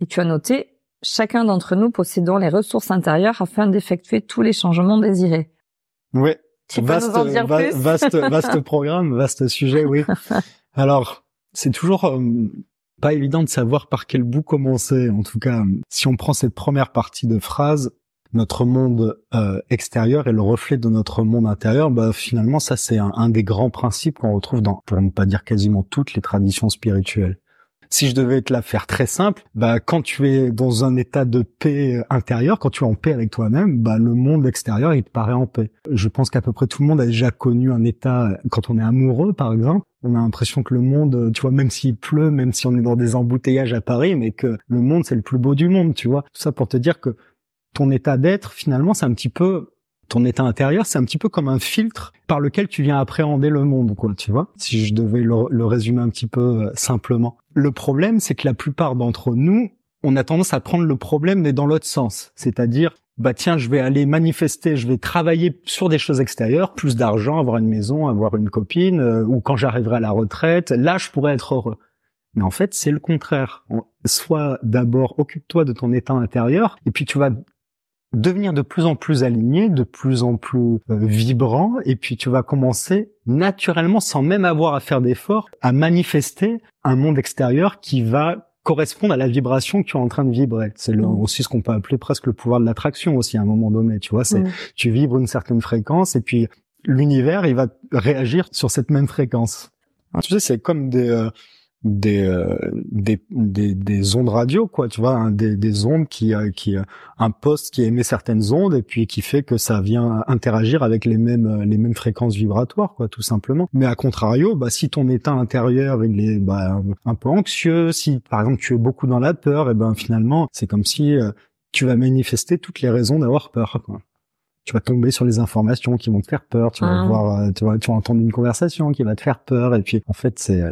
Et tu as noté, chacun d'entre nous possédons les ressources intérieures afin d'effectuer tous les changements désirés. Oui. Tu vaste, peux nous en dire plus? vaste, vaste programme, vaste sujet, oui. Alors, c'est toujours euh, pas évident de savoir par quel bout commencer. En tout cas, si on prend cette première partie de phrase, notre monde euh, extérieur est le reflet de notre monde intérieur, bah finalement ça c'est un, un, des grands principes qu'on retrouve dans, pour ne pas dire quasiment toutes les traditions spirituelles. Si je devais te la faire très simple, bah quand tu es dans un état de paix intérieure, quand tu es en paix avec toi-même, bah le monde extérieur il te paraît en paix. Je pense qu'à peu près tout le monde a déjà connu un état quand on est amoureux par exemple, on a l'impression que le monde, tu vois, même s'il pleut, même si on est dans des embouteillages à Paris, mais que le monde c'est le plus beau du monde, tu vois. Tout ça pour te dire que ton état d'être, finalement, c'est un petit peu ton état intérieur, c'est un petit peu comme un filtre par lequel tu viens appréhender le monde, quoi, tu vois. Si je devais le, résumer un petit peu euh, simplement. Le problème, c'est que la plupart d'entre nous, on a tendance à prendre le problème mais dans l'autre sens, c'est-à-dire bah tiens, je vais aller manifester, je vais travailler sur des choses extérieures, plus d'argent, avoir une maison, avoir une copine, euh, ou quand j'arriverai à la retraite, là je pourrais être heureux. Mais en fait, c'est le contraire. Soit d'abord, occupe-toi de ton état intérieur, et puis tu vas devenir de plus en plus aligné, de plus en plus euh, vibrant, et puis tu vas commencer naturellement, sans même avoir à faire d'efforts, à manifester un monde extérieur qui va correspondent à la vibration que tu es en train de vibrer. C'est mm. aussi ce qu'on peut appeler presque le pouvoir de l'attraction aussi à un moment donné. Tu vois, c'est mm. tu vibres une certaine fréquence et puis l'univers il va réagir sur cette même fréquence. Tu sais, c'est comme des euh, des, euh, des, des des ondes radio quoi tu vois hein, des, des ondes qui euh, qui un poste qui émet certaines ondes et puis qui fait que ça vient interagir avec les mêmes les mêmes fréquences vibratoires quoi tout simplement mais à contrario bah si ton état intérieur il est bah, un peu anxieux si par exemple tu es beaucoup dans la peur et eh ben finalement c'est comme si tu vas manifester toutes les raisons d'avoir peur quoi tu vas tomber sur les informations qui vont te faire peur, tu vas ah. voir, tu vas, tu vas entendre une conversation qui va te faire peur, et puis en fait c'est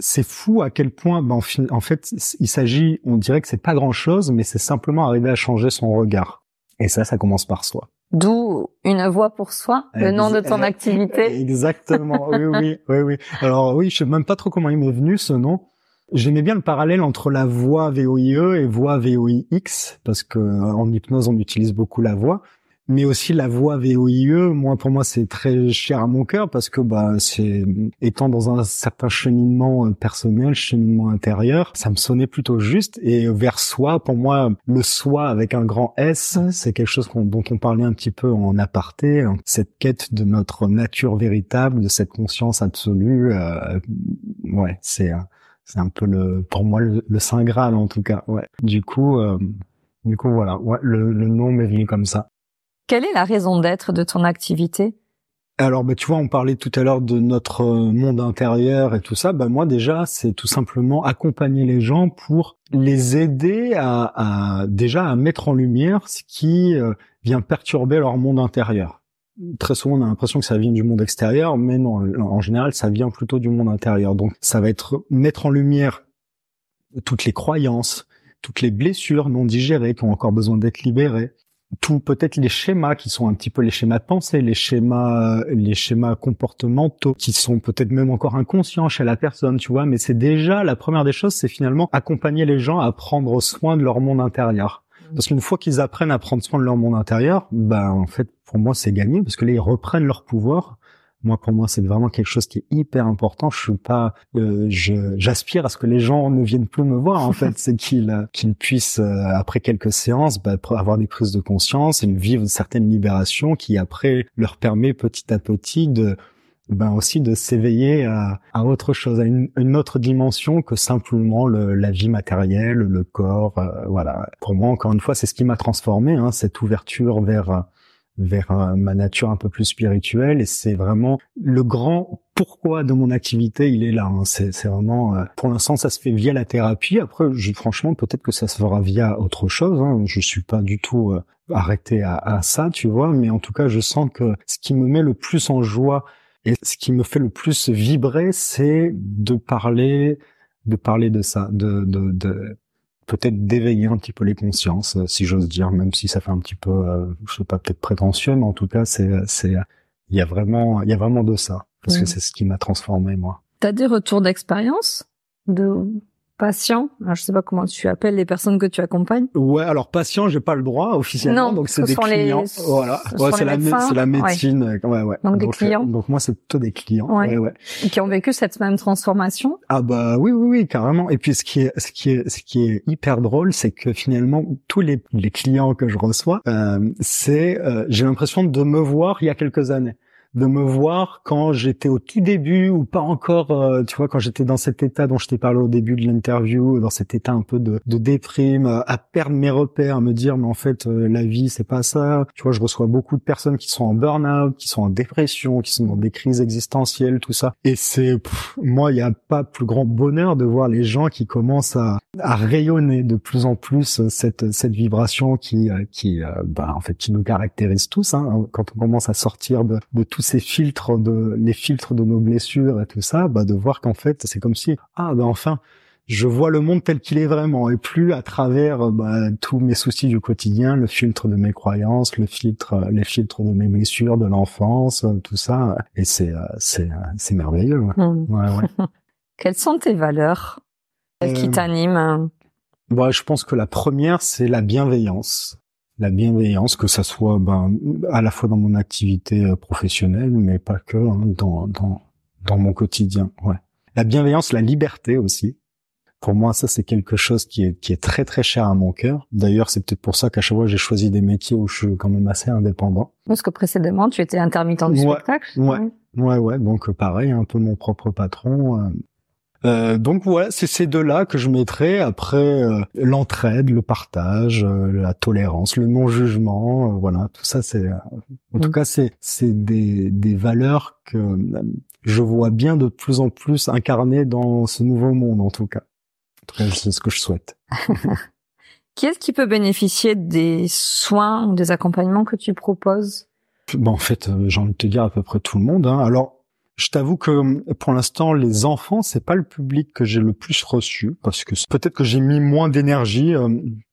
c'est fou à quel point, ben, en fait, il s'agit, on dirait que c'est pas grand chose, mais c'est simplement arriver à changer son regard. Et ça, ça commence par soi. D'où une voix pour soi, le nom de ton activité. Exactement. oui, oui, oui, oui. Alors oui, je sais même pas trop comment il m'est venu ce nom. J'aimais bien le parallèle entre la voix VOIE et voix VOIX parce que en hypnose on utilise beaucoup la voix mais aussi la voix VOIE. Moi, pour moi, c'est très cher à mon cœur parce que bah c'est étant dans un certain cheminement euh, personnel, cheminement intérieur, ça me sonnait plutôt juste. Et vers soi, pour moi, le soi avec un grand S, c'est quelque chose dont on parlait un petit peu en aparté. Hein. Cette quête de notre nature véritable, de cette conscience absolue. Euh, ouais, c'est c'est un peu le pour moi le, saint graal en tout cas. Ouais. Du coup. Euh, du coup, voilà, ouais, le, le nom m'est venu comme ça. Quelle est la raison d'être de ton activité? Alors, bah, tu vois, on parlait tout à l'heure de notre euh, monde intérieur et tout ça. Bah, moi, déjà, c'est tout simplement accompagner les gens pour les aider à, déjà à mettre en lumière ce qui euh, vient perturber leur monde intérieur. Très souvent, on a l'impression que ça vient du monde extérieur, mais non, en général, ça vient plutôt du monde intérieur. Donc, ça va être mettre en lumière toutes les croyances, toutes les blessures non digérées qui ont encore besoin d'être libérées, tout peut-être les schémas qui sont un petit peu les schémas de pensée, les schémas, les schémas comportementaux qui sont peut-être même encore inconscients chez la personne, tu vois. Mais c'est déjà la première des choses, c'est finalement accompagner les gens à prendre soin de leur monde intérieur. Mmh. Parce qu'une fois qu'ils apprennent à prendre soin de leur monde intérieur, ben en fait pour moi c'est gagné parce que là ils reprennent leur pouvoir moi, pour moi, c'est vraiment quelque chose qui est hyper important. Je suis pas, euh, j'aspire à ce que les gens ne viennent plus me voir. En fait, c'est qu'ils euh, qu'ils puissent euh, après quelques séances bah, avoir des prises de conscience et vivre certaines libérations qui après leur permet petit à petit de ben aussi de s'éveiller à, à, autre chose, à une, une, autre dimension que simplement le, la vie matérielle, le corps. voilà. Pour moi, encore une fois, c'est ce qui m'a transformé, hein, cette ouverture vers vers euh, ma nature un peu plus spirituelle et c'est vraiment le grand pourquoi de mon activité il est là hein. c'est vraiment euh, pour l'instant ça se fait via la thérapie après je, franchement peut-être que ça se fera via autre chose hein. je suis pas du tout euh, arrêté à, à, ça tu vois mais en tout cas je sens que ce qui me met le plus en joie et ce qui me fait le plus vibrer c'est de parler de parler de ça de, de, de peut-être d'éveiller un petit peu les consciences, euh, si j'ose dire, même si ça fait un petit peu, euh, je sais pas, peut-être prétentieux, mais en tout cas, c'est, c'est, il y a vraiment, il y a vraiment de ça, parce que c'est ce qui m'a transformé moi. T'as des retours d'expérience de patient. Alors, je sais pas comment tu appelles les personnes que tu accompagnes. Ouais, alors patient, j'ai pas le droit officiellement, donc c'est des clients. voilà, ouais, c'est la, c'est la médecine. Ouais, ouais. Donc, des euh, clients. donc moi, c'est plutôt des clients. Ouais. ouais. Qui ont vécu cette même transformation. Ah bah oui, oui, oui, carrément. Et puis ce qui est, ce qui est, ce qui est hyper drôle, c'est que finalement tous les, les clients que je reçois, euh, c'est, euh, j'ai l'impression de me voir il y a quelques années de me voir quand j'étais au tout début ou pas encore, euh, tu vois, quand j'étais dans cet état dont je t'ai parlé au début de l'interview, dans cet état un peu de, déprime, euh, à perdre mes repères, à me dire mais en fait euh, la vie c'est pas ça. Tu vois, je reçois beaucoup de personnes qui sont en burn-out, qui sont en dépression, qui sont dans des crises existentielles, tout ça. Et c'est moi, il n'y a pas plus grand bonheur de voir les gens qui commencent à, rayonner de plus en plus cette cette vibration qui qui bah, en fait qui nous caractérise tous. Hein, quand on commence à sortir de tout ces filtres de les filtres de nos blessures et tout ça, bah de voir qu'en fait c'est comme si ah ben enfin je vois le monde tel qu'il est vraiment et plus à travers bah, tous mes soucis du quotidien, le filtre de mes croyances, le filtre, les filtres de mes blessures de l'enfance, tout ça. Et c'est c'est c'est merveilleux. Mmh. Ouais, ouais. Quelles sont tes valeurs qui euh, t'animent? bah, je pense que la première c'est la bienveillance la bienveillance, que ça soit ben, à la fois dans mon activité euh, professionnelle, mais pas que hein, dans, dans, dans mon quotidien. Ouais. La bienveillance, la liberté aussi. Pour moi, ça c'est quelque chose qui est qui est très très cher à mon cœur. D'ailleurs, c'est peut-être pour ça qu'à chaque fois j'ai choisi des métiers où je suis quand même assez indépendant. Parce que précédemment, tu étais intermittent du spectacle. Ouais. ouais, ouais. Donc pareil, un peu mon propre patron. Euh, donc voilà, c'est ces deux-là que je mettrais après euh, l'entraide, le partage, euh, la tolérance, le non-jugement, voilà, tout ça c'est en tout mm. cas c'est c'est des des valeurs que je vois bien de plus en plus incarnées dans ce nouveau monde en tout cas. En tout cas, c'est ce que je souhaite. qui est-ce qui peut bénéficier des soins ou des accompagnements que tu proposes? Bon, en fait, j'ai envie de te dire à peu près tout le monde. Hein. Alors, je t'avoue que pour l'instant, les enfants, c'est pas le public que j'ai le plus reçu parce que peut-être que j'ai mis moins d'énergie euh,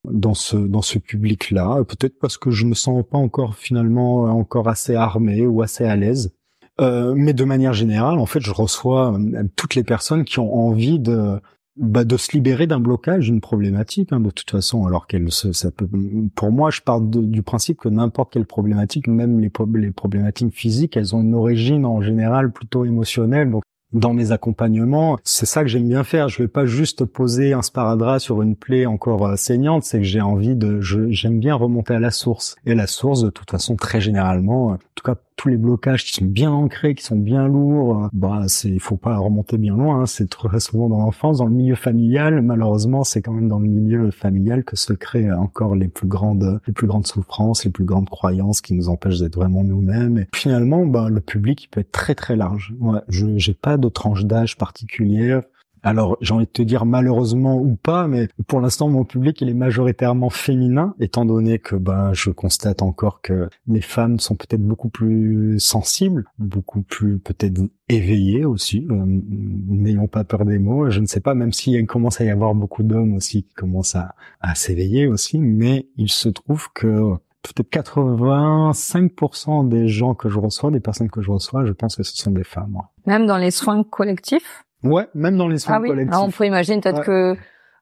dans ce dans ce public-là, peut-être parce que je me sens pas encore finalement encore assez armé ou assez à l'aise. Euh, mais de manière générale, en fait, je reçois euh, toutes les personnes qui ont envie de bah, de se libérer d'un blocage, d'une problématique, hein, de toute façon, alors qu'elle, ça peut, pour moi, je pars du principe que n'importe quelle problématique, même les, les problématiques physiques, elles ont une origine en général plutôt émotionnelle. Donc, dans mes accompagnements, c'est ça que j'aime bien faire. Je vais pas juste poser un sparadrap sur une plaie encore euh, saignante, c'est que j'ai envie de, j'aime bien remonter à la source. Et la source, de toute façon, très généralement, en tout cas tous les blocages qui sont bien ancrés, qui sont bien lourds, euh, bah c'est il faut pas remonter bien loin. Hein, c'est très souvent dans l'enfance, dans le milieu familial. Malheureusement, c'est quand même dans le milieu familial que se créent encore les plus grandes, les plus grandes souffrances, les plus grandes croyances qui nous empêchent d'être vraiment nous-mêmes. Et finalement, bah le public il peut être très très large. Ouais, je j'ai pas de tranche d'âge particulière. Alors, j'ai envie de te dire malheureusement ou pas, mais pour l'instant, mon public, il est majoritairement féminin, étant donné que ben, je constate encore que mes femmes sont peut-être beaucoup plus sensibles, beaucoup plus peut-être éveillées aussi. Euh, n'ayons pas peur des mots. Je ne sais pas, même s'il commence à y avoir beaucoup d'hommes aussi qui commencent à, à s'éveiller aussi, mais il se trouve que peut-être 85% des gens que je reçois, des personnes que je reçois, je pense que ce sont des femmes. Même dans les soins collectifs? Ouais, même dans les soins ah oui. collectifs. Alors on peut imaginer peut-être que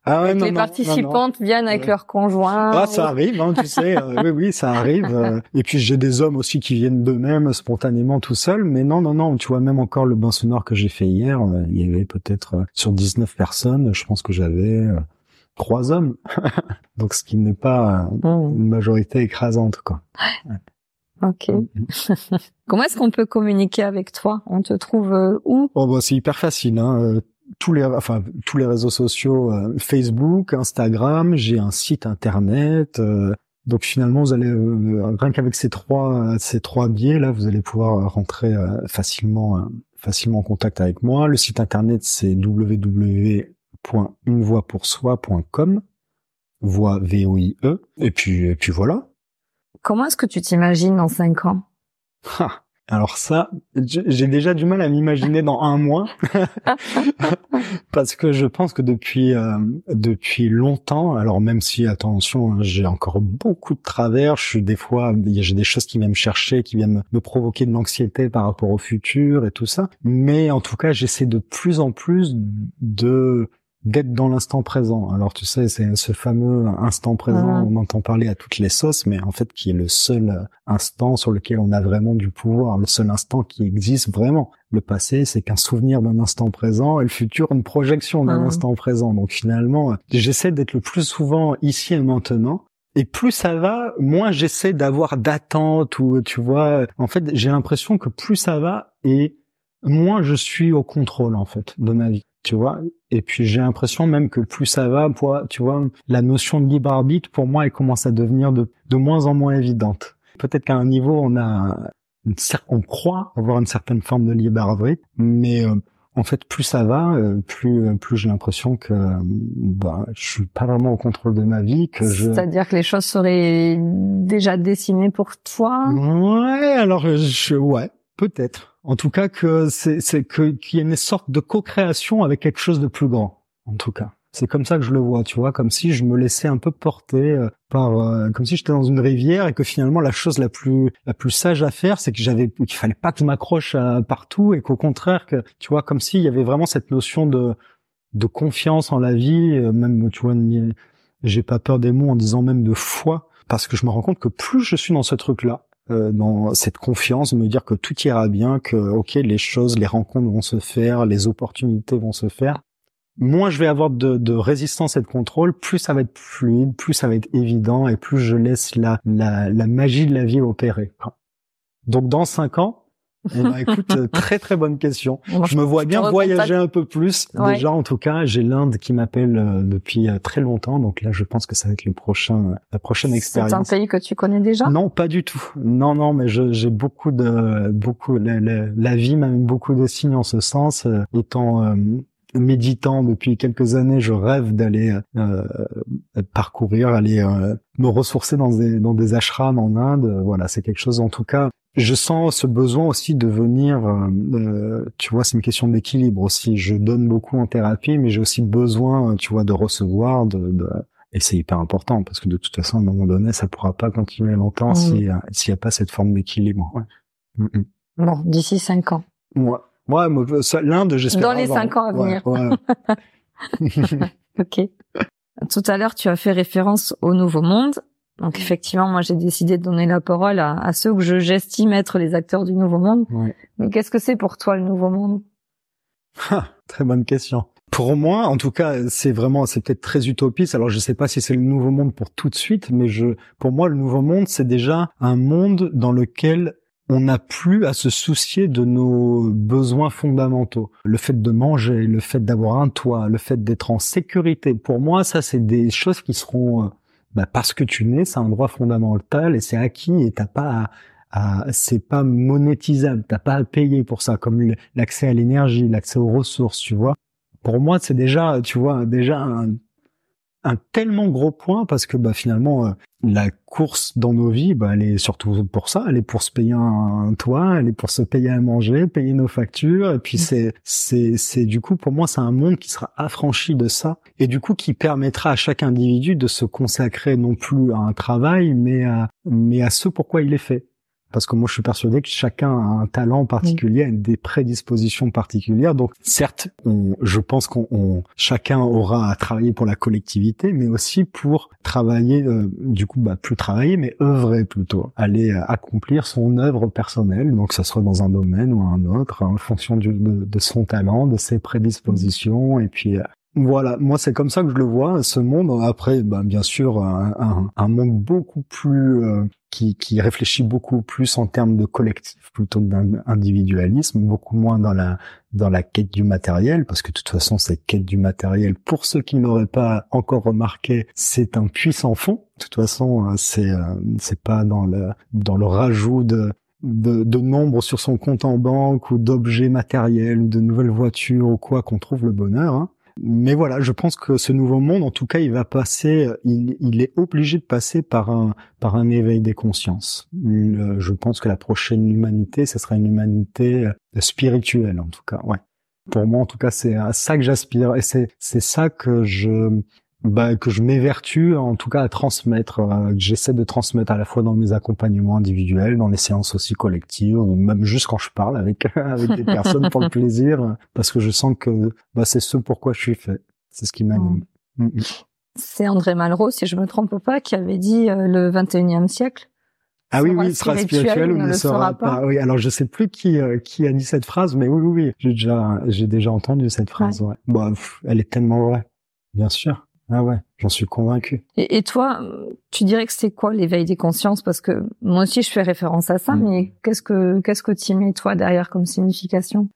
ah ouais, les participantes viennent avec leurs conjoints. Ah, ça arrive, hein, tu sais. Euh, oui, oui, ça arrive. Euh. et puis j'ai des hommes aussi qui viennent d'eux-mêmes spontanément tout seuls. Mais non, non, non. Tu vois, même encore le bain sonore que j'ai fait hier, euh, il y avait peut-être sur 19 personnes, je pense que j'avais trois hommes. Donc ce qui n'est pas mmh. une majorité écrasante, quoi. Ouais. Ok. Mm-hmm. Comment est-ce qu'on peut communiquer avec toi? On te trouve euh, où? Oh bah c'est hyper facile. Hein. Euh, tous les, enfin tous les réseaux sociaux, euh, Facebook, Instagram. J'ai un site internet. donc finalement, vous allez rien qu'avec ces trois ces trois biais là, vous allez pouvoir rentrer facilement facilement en contact avec moi. Le site internet c'est www.unevoixpoursoi.com voix V O I E. Et puis et puis voilà. Comment est-ce que tu t'imagines dans cinq ans? Alors ça, j'ai déjà du mal à m'imaginer dans un mois. Parce que je pense que depuis euh, depuis longtemps, alors même si attention, hein, j'ai encore beaucoup de travers, je suis des fois j'ai des choses qui viennent me chercher, qui viennent me provoquer de l'anxiété par rapport au futur et tout ça, mais en tout cas, j'essaie de plus en plus de d'être dans l'instant présent. Alors tu sais, c'est ce fameux instant présent, on entend parler à toutes les sauces, mais en fait qui est le seul instant sur lequel on a vraiment du pouvoir, le seul instant qui existe vraiment. Le passé, c'est qu'un souvenir d'un instant présent, et le futur, une projection d'un instant présent. Donc finalement, j'essaie d'être le plus souvent ici et maintenant. Et plus ça va, moins j'essaie d'avoir d'attente ou tu vois. En fait, j'ai l'impression que plus ça va et moins je suis au contrôle en fait de ma vie tu vois. Et puis j'ai l'impression même que plus ça va, tu vois, la notion de libre arbitre pour moi elle commence à devenir de, de moins en moins évidente. Peut-être qu'à un niveau on a, une, on croit avoir une certaine forme de libre arbitre, mais euh, en fait plus ça va, euh, plus euh, plus j'ai l'impression que bah je suis pas vraiment au contrôle de ma vie, que je. C'est-à-dire que les choses seraient déjà dessinées pour toi? Ouais, alors je ouais, peut-être. En tout cas, que c'est, c'est que qu'il y ait une sorte de co-création avec quelque chose de plus grand. En tout cas, c'est comme ça que je le vois, tu vois, comme si je me laissais un peu porter euh, par, euh, comme si j'étais dans une rivière et que finalement la chose la plus la plus sage à faire, c'est que j'avais qu'il fallait pas que je m'accroche partout et qu'au contraire que tu vois, comme s'il y avait vraiment cette notion de de confiance en la vie, euh, même tu vois, j'ai pas peur des mots en disant même de foi, parce que je me rends compte que plus je suis dans ce truc-là, dans cette confiance, me dire que tout ira bien, que ok les choses, les rencontres vont se faire, les opportunités vont se faire. Moins je vais avoir de, de résistance et de contrôle, plus ça va être fluide, plus ça va être évident et plus je laisse la, la, la magie de la vie opérer. Donc dans cinq ans, Eh ben, écoute, euh, très très bonne question. je me vois bien voyager un peu plus. Déjà, en tout cas, j'ai l'Inde qui m'appelle euh, depuis euh, très longtemps, donc là, je pense que ça va être le prochain, la prochaine expérience. C'est un pays que tu connais déjà? Non, pas du tout. Non, non, mais j'ai beaucoup de, beaucoup, la, la, la vie m'a mis beaucoup de signes en ce sens, étant méditant depuis quelques années, je rêve d'aller euh, parcourir, aller euh, me ressourcer dans des dans des ashrams en Inde. Voilà, c'est quelque chose en tout cas. Je sens ce besoin aussi de venir. Euh, tu vois, c'est une question d'équilibre aussi. Je donne beaucoup en thérapie, mais j'ai aussi besoin, tu vois, de recevoir, de, de et c'est hyper important parce que de toute façon, à un moment donné, ça pourra pas continuer longtemps mmh. s'il n'y a pas cette forme d'équilibre. Ouais. Mmh, mmh. Bon, d'ici cinq ans. Ouais. Ouais, l'Inde, j'espère. Dans les cinq ans à venir. ok. Tout à l'heure, tu as fait référence au Nouveau Monde. Donc effectivement, moi, j'ai décidé de donner la parole à, ceux que j'estime être les acteurs du Nouveau Monde. Mais qu'est-ce que c'est pour toi le Nouveau Monde? Très bonne question. Pour moi, en tout cas, c'est vraiment, c'est peut-être très utopiste. Alors, je sais pas si c'est le nouveau monde pour tout de suite, mais je, pour moi, le nouveau monde, c'est déjà un monde dans lequel on n'a plus à se soucier de nos besoins fondamentaux. Le fait de manger, le fait d'avoir un toit, le fait d'être en sécurité. Pour moi, ça, c'est des choses qui seront, euh, bah, parce que tu nais, c'est un droit fondamental et c'est acquis et t'as pas à, c'est pas monétisable. T'as pas à payer pour ça, comme l'accès à l'énergie, l'accès aux ressources, tu vois. Pour moi, c'est déjà, tu vois, déjà un, un tellement gros point parce que bah finalement euh, la course dans nos vies bah elle est surtout pour ça. Elle est pour se payer un, toit elle est pour se payer à manger payer nos factures. Et puis mm. c'est c'est c'est du coup pour moi c'est un monde qui sera affranchi de ça et du coup qui permettra à chaque individu de se consacrer non plus à un travail mais à mais à ce pourquoi il est fait parce que moi je suis persuadé que chacun a un talent particulier, des prédispositions particulières. Donc certes, je pense qu'on chacun aura à travailler pour la collectivité, mais aussi pour travailler, euh, du coup, bah, plus travailler, mais œuvrer plutôt, aller accomplir son œuvre personnelle. Donc ça soit dans un domaine ou un autre, en fonction de, de, son talent, de ses prédispositions, et puis euh, voilà, moi c'est comme ça que je le vois, ce monde. Après, ben, bien sûr, un, un, monde beaucoup plus euh, qui, qui, réfléchit beaucoup plus en termes de collectif plutôt que d'individualisme, beaucoup moins dans la dans la quête du matériel, parce que de toute façon, cette quête du matériel, pour ceux qui n'auraient pas encore remarqué, c'est un puissant fond. De toute façon, euh, c'est euh, c'est pas dans le dans le rajout de de, de nombres sur son compte en banque ou d'objets matériels ou de nouvelles voitures ou quoi qu'on trouve le bonheur. Hein. Mais voilà, je pense que ce nouveau monde, en tout cas, il va passer, il, est obligé de passer par un, par un éveil des consciences. je pense que la prochaine humanité, ce sera une humanité spirituelle, en tout cas, ouais. Pour moi, en tout cas, c'est à ça que j'aspire et c'est, c'est ça que je, bah, que je m'évertue en tout cas à transmettre, euh, que j'essaie de transmettre à la fois dans mes accompagnements individuels, dans les séances aussi collectives, ou même juste quand je parle avec avec des personnes pour le plaisir, parce que je sens que bah, c'est ce pourquoi je suis fait, c'est ce qui m'anime. Mm. Mm, mm. C'est André Malraux, si je me trompe pas, qui avait dit euh, le 21e siècle. Ah oui, oui, il sera spirituel ou ne, le sera, pas. Oui, alors je sais plus qui euh, qui a dit cette phrase, mais oui, oui, oui, j'ai déjà j'ai déjà entendu cette phrase. Ouais. Bon, elle est tellement vraie, bien sûr. Ah ouais, j'en suis convaincu. Et, toi, tu dirais que c'est quoi l'éveil des consciences? Parce que moi aussi, je fais référence à ça, mm. mais qu'est-ce que qu'est-ce que tu mets toi derrière comme signification?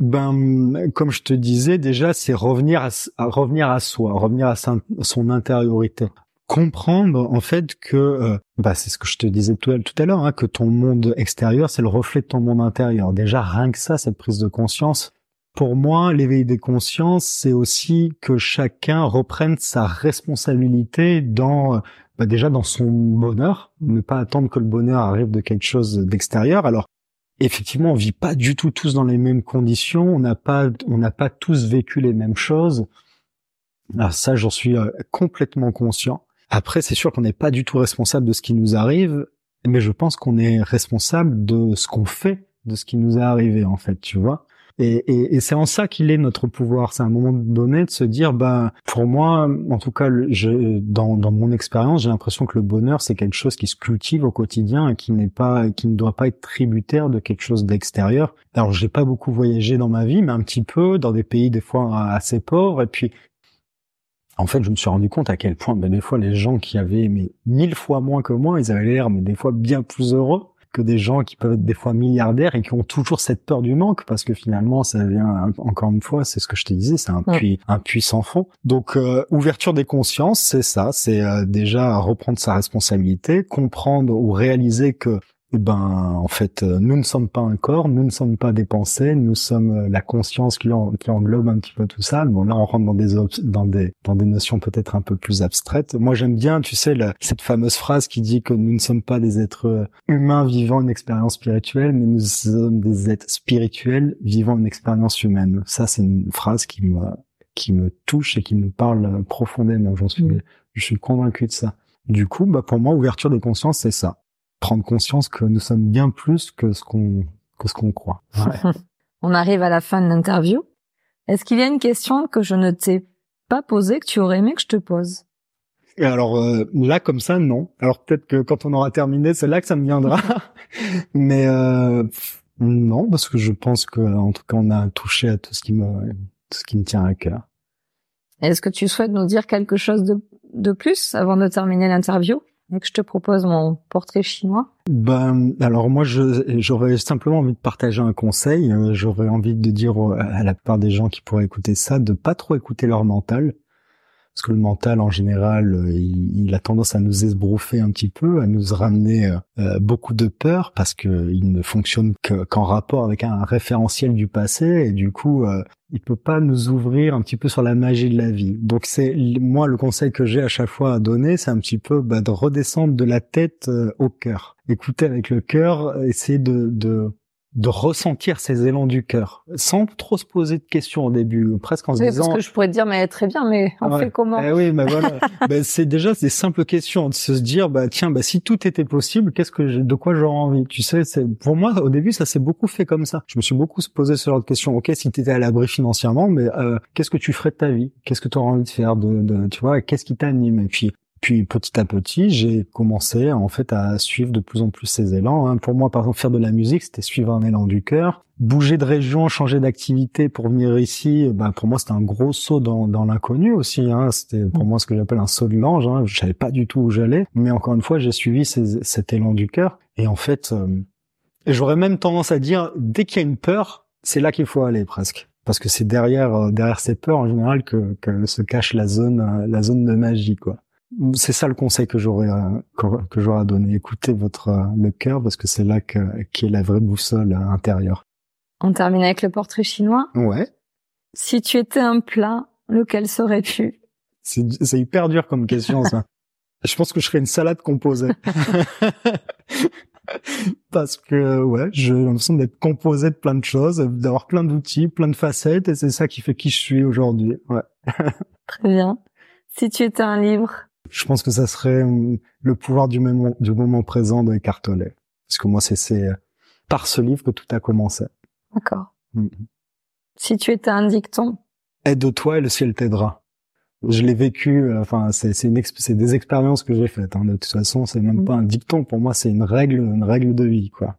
Ben, comme je te disais déjà, c'est revenir à, revenir à soi, revenir à son intériorité, comprendre en fait que, euh, bah, c'est ce que je te disais tout, à l'heure, hein, que ton monde extérieur, c'est le reflet de ton monde intérieur. Déjà, rien que ça, cette prise de conscience, pour moi, l'éveil des consciences, c'est aussi que chacun reprenne sa responsabilité dans, bah déjà dans son bonheur, ne pas attendre que le bonheur arrive de quelque chose d'extérieur. Alors, effectivement, on vit pas du tout tous dans les mêmes conditions, on n'a pas, on n'a pas tous vécu les mêmes choses. Alors ça, j'en suis euh, complètement conscient. Après, c'est sûr qu'on n'est pas du tout responsable de ce qui nous arrive, mais je pense qu'on est responsable de ce qu'on fait de ce qui nous est arrivé, en fait, tu vois. Et, et, et c'est en ça qu'il est notre pouvoir. C'est un moment donné de se dire, bah, pour moi, en tout cas, je, dans, dans mon expérience, j'ai l'impression que le bonheur, c'est quelque chose qui se cultive au quotidien et qui n'est pas, qui ne doit pas être tributaire de quelque chose d'extérieur. Alors, j'ai pas beaucoup voyagé dans ma vie, mais un petit peu dans des pays des fois assez pauvres. Et puis, en fait, je me suis rendu compte à quel point, ben, des fois, les gens qui avaient mais mille fois moins que moi, ils avaient l'air, mais des fois bien plus heureux. Que des gens qui peuvent être des fois milliardaires et qui ont toujours cette peur du manque parce que finalement ça vient encore une fois c'est ce que je te disais c'est un puits un puits sans fond. Donc euh, ouverture des consciences c'est ça c'est euh, déjà reprendre sa responsabilité comprendre ou réaliser que eh ben, en fait, euh, nous ne sommes pas un corps, nous ne sommes pas des pensées, nous sommes euh, la conscience qui, qui englobe un petit peu tout ça. Bon, là, on rentre dans des dans des dans des notions peut-être un peu plus abstraites. Moi, j'aime bien, tu sais, cette fameuse phrase qui dit que nous ne sommes pas des êtres euh, humains vivant une expérience spirituelle, mais nous sommes des êtres spirituels vivant une expérience humaine. Ça, c'est une phrase qui me qui me touche et qui me parle profondément. J'en suis, mmh. je suis convaincu de ça. Du coup, bah pour moi, ouverture des consciences, c'est ça prendre conscience que nous sommes bien plus que ce qu'on que ce qu'on croit. On arrive à la fin de l'interview. Est-ce qu'il y a une question que je ne t'ai pas posée que tu aurais aimé que je te pose? Alors euh, là comme ça non. Alors peut-être que quand on aura terminé, c'est là que ça me viendra. Mais euh, non parce que je pense que en tout cas on a touché à tout ce qui me tout ce qui me tient à cœur. Est-ce que tu souhaites nous dire quelque chose de, de plus avant de terminer l'interview? Et je te propose mon portrait chinois Ben, alors moi, j'aurais simplement envie de partager un conseil. Euh, j'aurais envie de dire à la part des gens qui pourraient écouter ça, de pas trop écouter leur mental parce que le mental en général, euh, il, a tendance à nous esbrouffer un petit peu, à nous ramener euh, euh, beaucoup de peur parce que il ne fonctionne qu'en rapport avec un référentiel du passé et du coup, il peut pas nous ouvrir un petit peu sur la magie de la vie. Donc c'est moi le conseil que j'ai à chaque fois à donner, c'est un petit peu bah, de redescendre de la tête au cœur, écouter avec le cœur, essayer de, de de ressentir ces élans du cœur, sans trop se poser de questions au début, presque en se disant. Parce que je pourrais te dire, mais très bien, mais on fait comment? Eh Oui, mais voilà. ben, c'est déjà des simples questions de se dire, bah tiens, bah si tout était possible, qu'est-ce que j'ai, de quoi j'aurais envie? Tu sais, c'est pour moi au début ça s'est beaucoup fait comme ça. Je me suis beaucoup posé ce genre de questions. Ok, si tu étais à l'abri financièrement, mais euh, qu'est-ce que tu ferais de ta vie? Qu'est-ce que tu aurais envie de faire de, de tu vois? Qu'est-ce qui t'anime? Et puis puis petit à petit, j'ai commencé en fait à suivre de plus en plus ces élans. Hein. Pour moi, par exemple, faire de la musique, c'était suivre un élan du cœur. Bouger de région, changer d'activité pour venir ici, ben pour moi, c'était un gros saut dans, dans l'inconnu aussi. Hein. C'était pour moi ce que j'appelle un saut de l'ange. Hein. Je savais pas du tout où j'allais, mais encore une fois, j'ai suivi ces, cet élan du cœur. Et en fait, euh, j'aurais même tendance à dire, dès qu'il y a une peur, c'est là qu'il faut aller presque parce que c'est derrière euh, derrière ces peurs en général que, que se cache la zone euh, la zone de magie quoi c'est ça le conseil que j'aurais que j'aurais à donner. Écoutez votre le cœur parce que c'est là que qui est la vraie boussole intérieure. On termine avec le portrait chinois. Ouais. Si tu étais un plat, lequel serais-tu? C'est hyper dur comme question ça. je pense que je serais une salade composée. parce que ouais, j'ai l'impression d'être composé de plein de choses, d'avoir plein d'outils, plein de facettes, et c'est ça qui fait qui je suis aujourd'hui. Ouais. Très bien. Si tu étais un livre, je pense que ça serait euh, le pouvoir du moment, du moment présent de Eckhart Tolle. Parce que moi, c'est euh, par ce livre que tout a commencé. D'accord. Mm. Si tu étais un dicton Aide-toi et le ciel t'aidera. Je l'ai vécu, euh, enfin, c'est c'est des expériences que j'ai faites. Hein. De toute façon, c'est même mm. pas un dicton. Pour moi, c'est une règle, une règle de vie, quoi.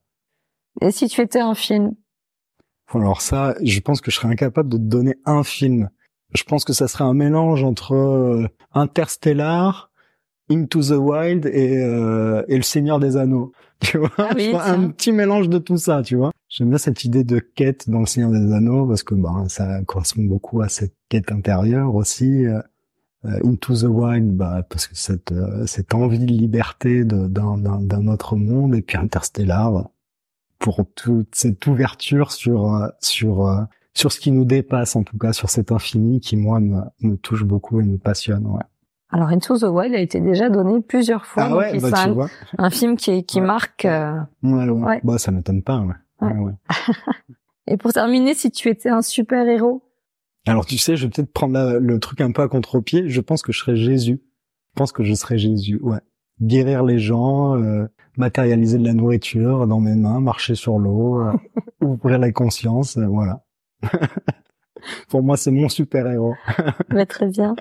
Et si tu étais un film? Alors ça, je pense que je serais incapable de te donner un film je pense que ça serait un mélange entre euh, Interstellar, Into the Wild et, euh, et Le Seigneur des Anneaux. Tu vois, ah un petit mélange de tout ça, tu vois. J'aime bien cette idée de quête dans Le Seigneur des Anneaux parce que bah, ça correspond beaucoup à cette quête intérieure aussi. Euh, Into the Wild, bah, parce que cette, cette envie de liberté d'un autre monde, et puis Interstellar, pour toute cette ouverture sur sur sur ce qui nous dépasse, en tout cas sur cet infini qui moi me, touche beaucoup et me passionne. Ouais. Alors Into the Wild a été déjà donné plusieurs fois. Ah ouais, bah, tu vois. un film qui, qui marque. Euh... Ouais, ouais. Bah ça m'étonne pas. Ouais. ouais. et pour terminer, si tu étais un super héros. Alors tu sais, je vais peut-être prendre le truc un peu à contre-pied. Je pense que je serais Jésus. Je pense que je serais Jésus. Ouais. Guérir les gens, euh, matérialiser de la nourriture dans mes mains, marcher sur l'eau, euh, ouvrir la conscience, euh, voilà. Pour moi, c'est mon super-héros. Très bien.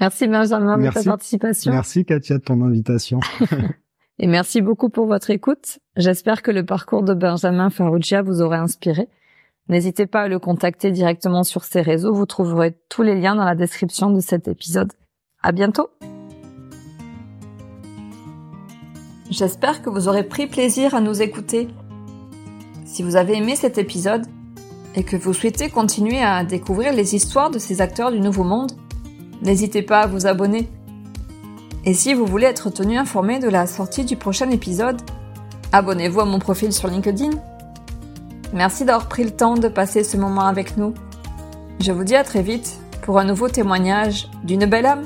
Merci Benjamin de ta participation. Merci Katia de ton invitation. Et merci beaucoup pour votre écoute. J'espère que le parcours de Benjamin Farrugia vous aura inspiré. N'hésitez pas à le contacter directement sur ses réseaux. Vous trouverez tous les liens dans la description de cet épisode. À bientôt! J'espère que vous aurez pris plaisir à nous écouter. Si vous avez aimé cet épisode et que vous souhaitez continuer à découvrir les histoires de ces acteurs du Nouveau Monde, n'hésitez pas à vous abonner. Et si vous voulez être tenu informé de la sortie du prochain épisode, abonnez-vous à mon profil sur LinkedIn. Merci d'avoir pris le temps de passer ce moment avec nous. Je vous dis à très vite pour un nouveau témoignage d'une belle âme.